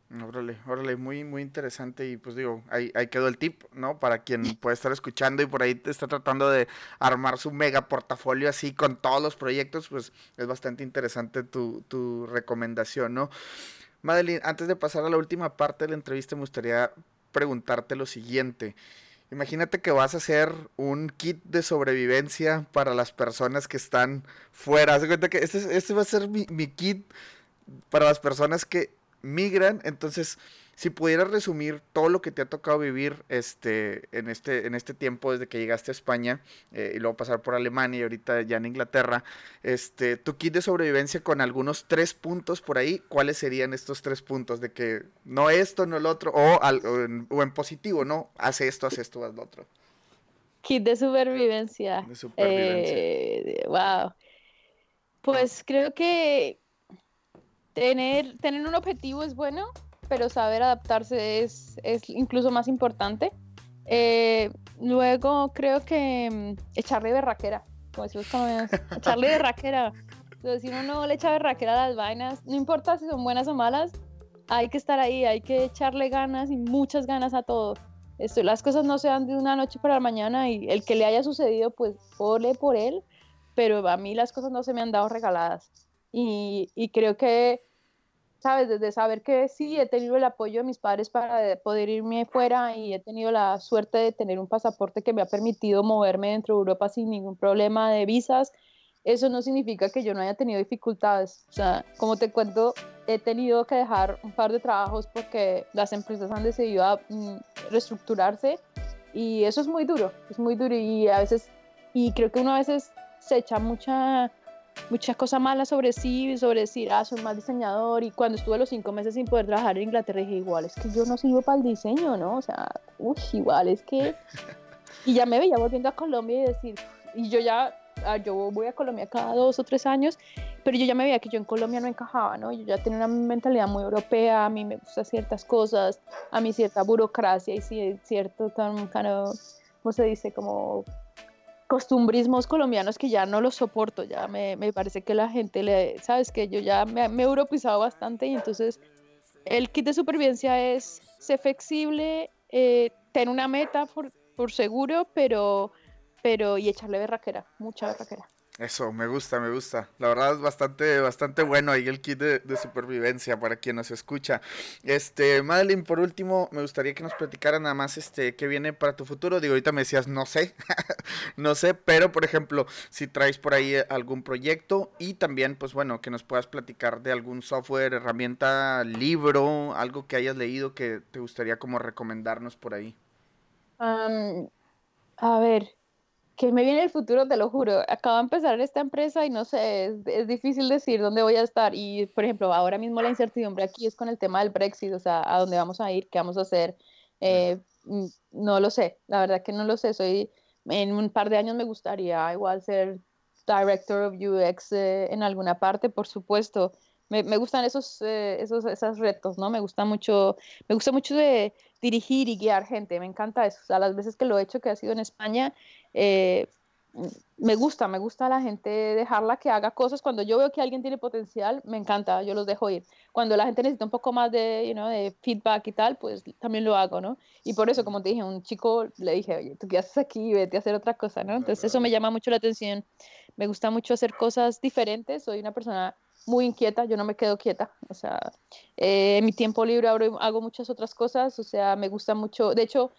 Órale, órale, muy, muy interesante y pues digo, ahí, ahí quedó el tip, ¿no? Para quien puede estar escuchando y por ahí te está tratando de armar su mega portafolio así con todos los proyectos, pues es bastante interesante tu, tu recomendación, ¿no? Madeline, antes de pasar a la última parte de la entrevista, me gustaría preguntarte lo siguiente. Imagínate que vas a hacer un kit de sobrevivencia para las personas que están fuera. Haz cuenta que este, este va a ser mi, mi kit para las personas que migran. Entonces, si pudieras resumir todo lo que te ha tocado vivir este, en, este, en este tiempo desde que llegaste a España eh, y luego pasar por Alemania y ahorita ya en Inglaterra, este, tu kit de sobrevivencia con algunos tres puntos por ahí, ¿cuáles serían estos tres puntos? De que no esto, no el otro, o, o, en, positivo, ¿no? Hace esto, hace esto, haz lo otro. Kit de supervivencia. De supervivencia. wow. Eh, pues creo que tener, tener un objetivo es bueno, pero saber adaptarse es, es incluso más importante. Eh, luego creo que mm, echarle de raquera, como decimos echarle de raquera. Entonces, si uno no le echa de raquera a las vainas, no importa si son buenas o malas, hay que estar ahí, hay que echarle ganas y muchas ganas a todo. Esto, las cosas no se dan de una noche para la mañana y el que le haya sucedido, pues ole por él, pero a mí las cosas no se me han dado regaladas. Y, y creo que ¿sabes? Desde saber que sí, he tenido el apoyo de mis padres para poder irme fuera y he tenido la suerte de tener un pasaporte que me ha permitido moverme dentro de Europa sin ningún problema de visas. Eso no significa que yo no haya tenido dificultades. O sea, como te cuento, he tenido que dejar un par de trabajos porque las empresas han decidido a, mm, reestructurarse y eso es muy duro, es muy duro y a veces, y creo que uno a veces se echa mucha muchas cosas malas sobre sí, sobre decir, ah, soy mal diseñador. Y cuando estuve los cinco meses sin poder trabajar en Inglaterra, dije, igual es que yo no sirvo para el diseño, ¿no? O sea, uff, igual es que. Y ya me veía volviendo a Colombia y decir, y yo ya, ah, yo voy a Colombia cada dos o tres años, pero yo ya me veía que yo en Colombia no encajaba, ¿no? Yo ya tenía una mentalidad muy europea, a mí me gustan ciertas cosas, a mí cierta burocracia y cierto, tan, ¿cómo se dice? Como costumbrismos colombianos que ya no los soporto, ya me, me parece que la gente le, sabes que yo ya me, me, he europeizado bastante y entonces el kit de supervivencia es ser flexible, eh, tener una meta por, por, seguro, pero, pero y echarle berraquera, mucha berraquera. Eso, me gusta, me gusta. La verdad es bastante, bastante bueno ahí el kit de, supervivencia para quien nos escucha. Este, Madeline, por último, me gustaría que nos platicara nada más este qué viene para tu futuro. Digo, ahorita me decías, no sé, no sé, pero por ejemplo, si traes por ahí algún proyecto y también, pues bueno, que nos puedas platicar de algún software, herramienta, libro, algo que hayas leído que te gustaría como recomendarnos por ahí. a ver, que me viene el futuro, te lo juro. Acabo de empezar esta empresa y no sé, es, difícil decir dónde voy a estar. Y, por ejemplo, ahora mismo la incertidumbre aquí es con el tema del Brexit, o sea, a dónde vamos a ir, qué vamos a hacer. Eh, mm, no lo sé, la verdad que no lo sé. Soy, en un par de años me gustaría igual ser Director of UX eh, en alguna parte, por supuesto. Me, me gustan esos, eh, esos, esos retos, ¿no? Me gusta mucho, me gusta mucho de dirigir y guiar gente, me encanta eso. O sea, las veces que lo he hecho, que ha sido en España, eh, me gusta, me gusta a la gente dejarla que haga cosas. Cuando yo veo que alguien tiene potencial, me encanta, yo los dejo ir. Cuando la gente necesita un poco más de, you know, de feedback y tal, pues también lo hago, ¿no? Y por eso, como te dije, un chico le dije, oye, ¿tú qué haces aquí? Vete a hacer otra cosa, ¿no? Entonces eso me llama mucho la atención. Me gusta mucho hacer cosas diferentes. Soy una persona muy inquieta, yo no me quedo quieta, o sea, eh, en mi tiempo libre hago, hago muchas otras cosas, o sea, me gusta mucho, de hecho,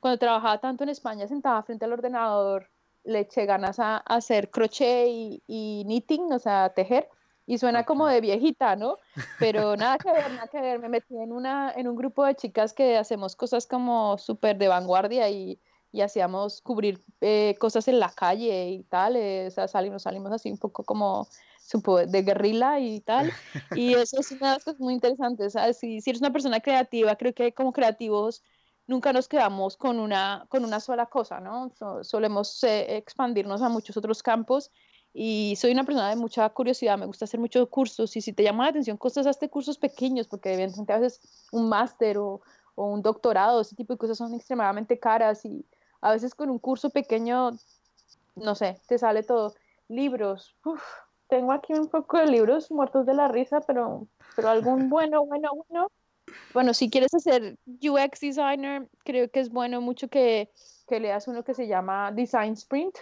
cuando trabajaba tanto en España, sentada frente al ordenador, le eché ganas a, hacer crochet y, knitting, o sea, tejer, y suena como de viejita, ¿no? Pero nada que ver, nada que ver, me metí en, una, en un grupo de chicas que hacemos cosas como súper de vanguardia y, y hacíamos cubrir eh, cosas en la calle y tal, eh, o sea, salimos, salimos así un poco como de guerrilla y tal. Y eso es una cosa muy interesante. ¿sabes? Si, si eres una persona creativa, creo que como creativos nunca nos quedamos con una, con una sola cosa, ¿no? solemos eh, expandirnos a muchos otros campos y soy una persona de mucha curiosidad, me gusta hacer muchos cursos y si te llama la atención cosas, hazte cursos pequeños porque evidentemente a veces un máster o, o, un doctorado, ese tipo de cosas son extremadamente caras y a veces con un curso pequeño, no sé, te sale todo. Libros, uf, tengo aquí un poco de libros muertos de la risa, pero, pero algún bueno, bueno, bueno. Bueno, si quieres hacer UX designer, creo que es bueno mucho que, que leas uno que se llama Design Sprint.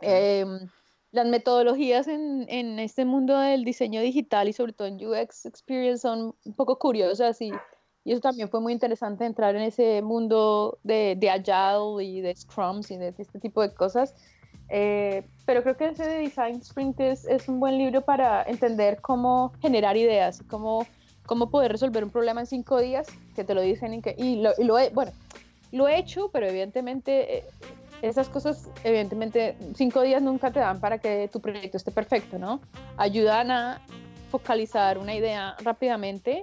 Em, las metodologías en, en, este mundo del diseño digital y sobre todo en UX Experience son un poco curiosas y, y eso también fue muy interesante entrar en ese mundo de, de Agile y de Scrums y de este tipo de cosas. Eh, pero creo que ese de Design Sprint es, es, un buen libro para entender cómo generar ideas, cómo, cómo poder resolver un problema en cinco días, que te lo dicen y, que, y, lo, y lo, he, bueno, lo he hecho, pero evidentemente eh, esas cosas, evidentemente, cinco días nunca te dan para que tu proyecto esté perfecto, ¿no? Ayudan a focalizar una idea rápidamente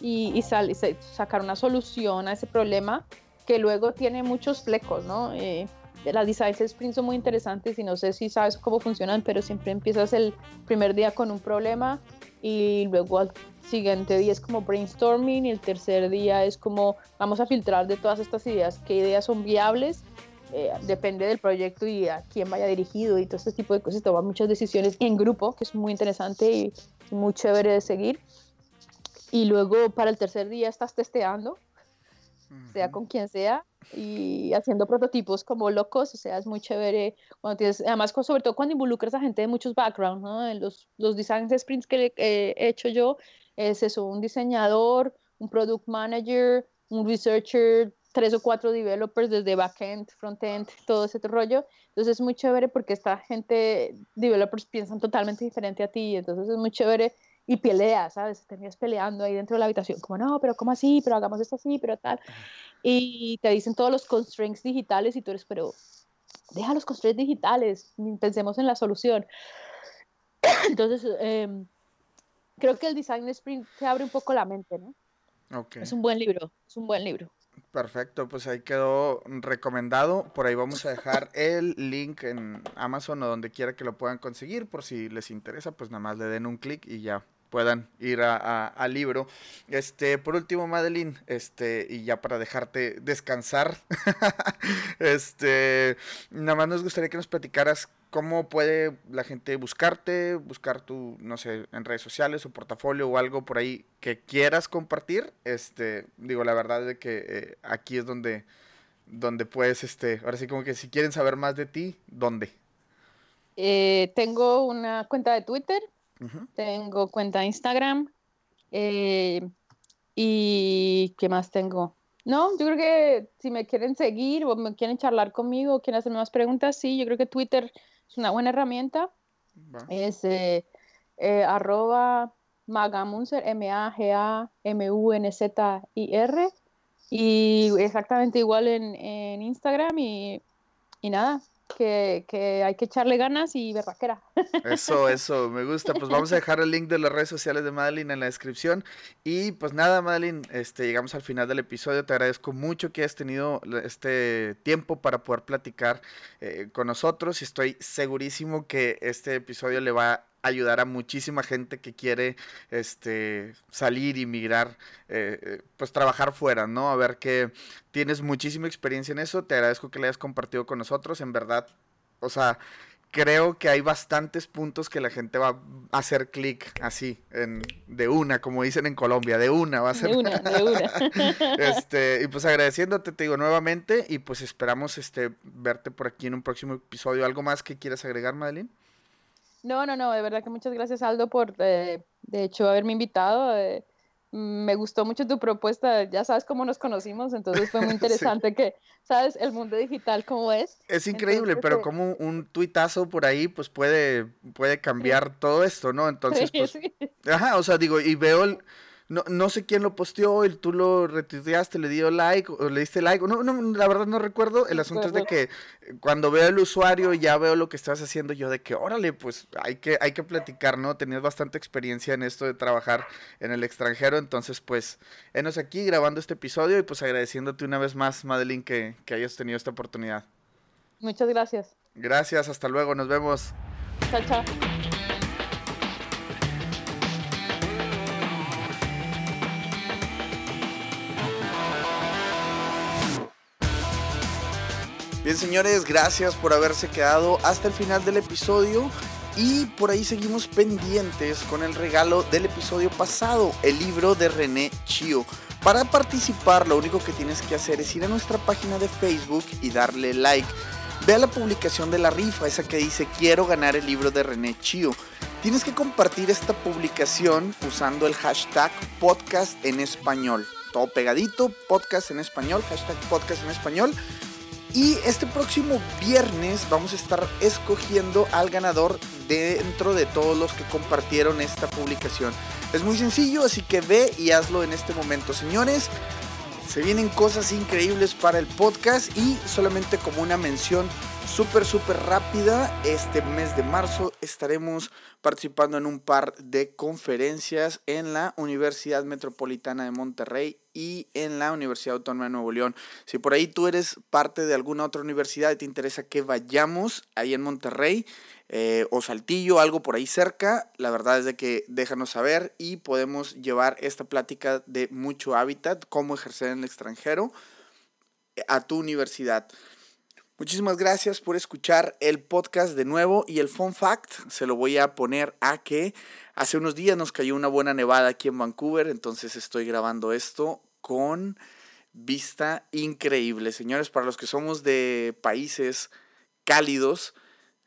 y, y, sal, y sacar una solución a ese problema que luego tiene muchos flecos, ¿no? Eh, las design sprints son muy interesantes y no sé si sabes cómo funcionan, pero siempre empiezas el primer día con un problema y luego al siguiente día es como brainstorming y el tercer día es como vamos a filtrar de todas estas ideas qué ideas son viables. Eh, depende del proyecto y a quién vaya dirigido y todo este tipo de cosas. Toma muchas decisiones en grupo, que es muy interesante y muy chévere de seguir. Y luego para el tercer día estás testeando sea con quien sea, y haciendo prototipos como locos, o sea, es muy chévere cuando tienes, además sobre todo cuando involucras a gente de muchos backgrounds, ¿no? En los, los design sprints que he hecho yo, es eso, un diseñador, un product manager, un researcher, tres o cuatro developers desde backend, frontend, todo ese rollo. Entonces es muy chévere porque esta gente, developers, piensan totalmente diferente a ti. Entonces es muy chévere y pelea, ¿sabes? Terminas peleando ahí dentro de la habitación, como no, pero ¿cómo así? Pero hagamos esto así, pero tal. Y te dicen todos los constraints digitales y tú eres, pero deja los constraints digitales, pensemos en la solución. Entonces, em, creo que el Design Sprint te abre un poco la mente, ¿no? Okay. Es un buen libro, es un buen libro. Perfecto, pues ahí quedó recomendado. Por ahí vamos a dejar el link en Amazon o donde quiera que lo puedan conseguir. Por si les interesa, pues nada más le den un clic y ya puedan ir al libro. Este, por último, Madeline, este, y ya para dejarte descansar, este, nada más nos gustaría que nos platicaras cómo puede la gente buscarte, buscar tu, no sé, en redes sociales o portafolio o algo por ahí que quieras compartir. Este, digo, la verdad es que eh, aquí es donde, donde puedes, este, ahora sí como que si quieren saber más de ti, ¿dónde? Eh, tengo una cuenta de Twitter tengo cuenta de Instagram. Eh, ¿Y qué más tengo? No, yo creo que si me quieren seguir o me quieren charlar conmigo o quieren hacer más preguntas, sí, yo creo que Twitter es una buena herramienta. Es eh, eh, arroba magamunzer, M-A-G-A-M-U-N-Z-I-R. Y exactamente igual en, en Instagram y, y nada, que, hay que echarle ganas y berraquera. Eso, eso, me gusta. Pues vamos a dejar el link de las redes sociales de Madeline en la descripción. Y pues nada, Madeline, este, llegamos al final del episodio. Te agradezco mucho que hayas tenido este tiempo para poder platicar eh, con nosotros. Y estoy segurísimo que este episodio le va ayudar a muchísima gente que quiere este, salir y migrar, eh, eh, pues trabajar fuera, ¿no? A ver que tienes muchísima experiencia en eso, te agradezco que le hayas compartido con nosotros, en verdad, o sea, creo que hay bastantes puntos que la gente va a hacer clic así, en, de una, como dicen en Colombia, de una va a ser. De una, de una. este, y pues agradeciéndote, te digo nuevamente, y pues esperamos este, verte por aquí en un próximo episodio. ¿Algo más que quieras agregar, Madeline? No, no, no, de verdad que muchas gracias Aldo por, eh, de hecho, haberme invitado. Eh, me gustó mucho tu propuesta, ya sabes cómo nos conocimos, entonces fue muy interesante que, sabes, el mundo digital cómo es. Es increíble, pero eh, como un tuitazo por ahí, pues puede, puede cambiar todo esto, ¿no? Entonces, pues, ajá, o sea, digo, y veo el no, no sé quién lo posteó, y tú lo retuiteaste, le dio like, o le diste like, no, no, la verdad no recuerdo, el asunto es de que cuando veo el usuario y ya veo lo que estás haciendo, yo de que, órale, pues hay que, hay que platicar, ¿no? Tenías bastante experiencia en esto de trabajar en el extranjero, entonces pues, enos aquí grabando este episodio y pues agradeciéndote una vez más, Madeline, que, que hayas tenido esta oportunidad. Muchas gracias. Gracias, hasta luego, nos vemos. Chao, chao. Bien, señores, gracias por haberse quedado hasta el final del episodio. Y por ahí seguimos pendientes con el regalo del episodio pasado, el libro de René Chio. Para participar, lo único que tienes que hacer es ir a nuestra página de Facebook y darle like. Ve a la publicación de la rifa, esa que dice quiero ganar el libro de René Chio. Tienes que compartir esta publicación usando el hashtag podcast en español. Todo pegadito, podcast en español, hashtag podcast en español y este próximo viernes vamos a estar escogiendo al ganador dentro de todos los que compartieron esta publicación. Es muy sencillo, así que ve y hazlo en este momento, señores. Se vienen cosas increíbles para el podcast y solamente como una mención súper, súper rápida, este mes de marzo estaremos participando en un par de conferencias en la Universidad Metropolitana de Monterrey y en la Universidad Autónoma de Nuevo León. Si por ahí tú eres parte de alguna otra universidad y te interesa que vayamos ahí en Monterrey eh, o Saltillo, algo por ahí cerca, la verdad es de que déjanos saber y podemos llevar esta plática de mucho hábitat, cómo ejercer en el extranjero a tu universidad. Muchísimas gracias por escuchar el podcast de nuevo y el fun fact se lo voy a poner a que hace unos días nos cayó una buena nevada aquí en Vancouver, entonces estoy grabando esto con vista increíble. Señores, para los que somos de países cálidos,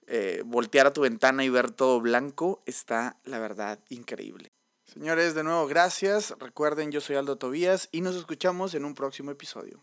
eh, voltear a tu ventana y ver todo blanco está la verdad increíble. Señores, de nuevo, gracias. Recuerden, yo soy Aldo Tobías y nos escuchamos en un próximo episodio.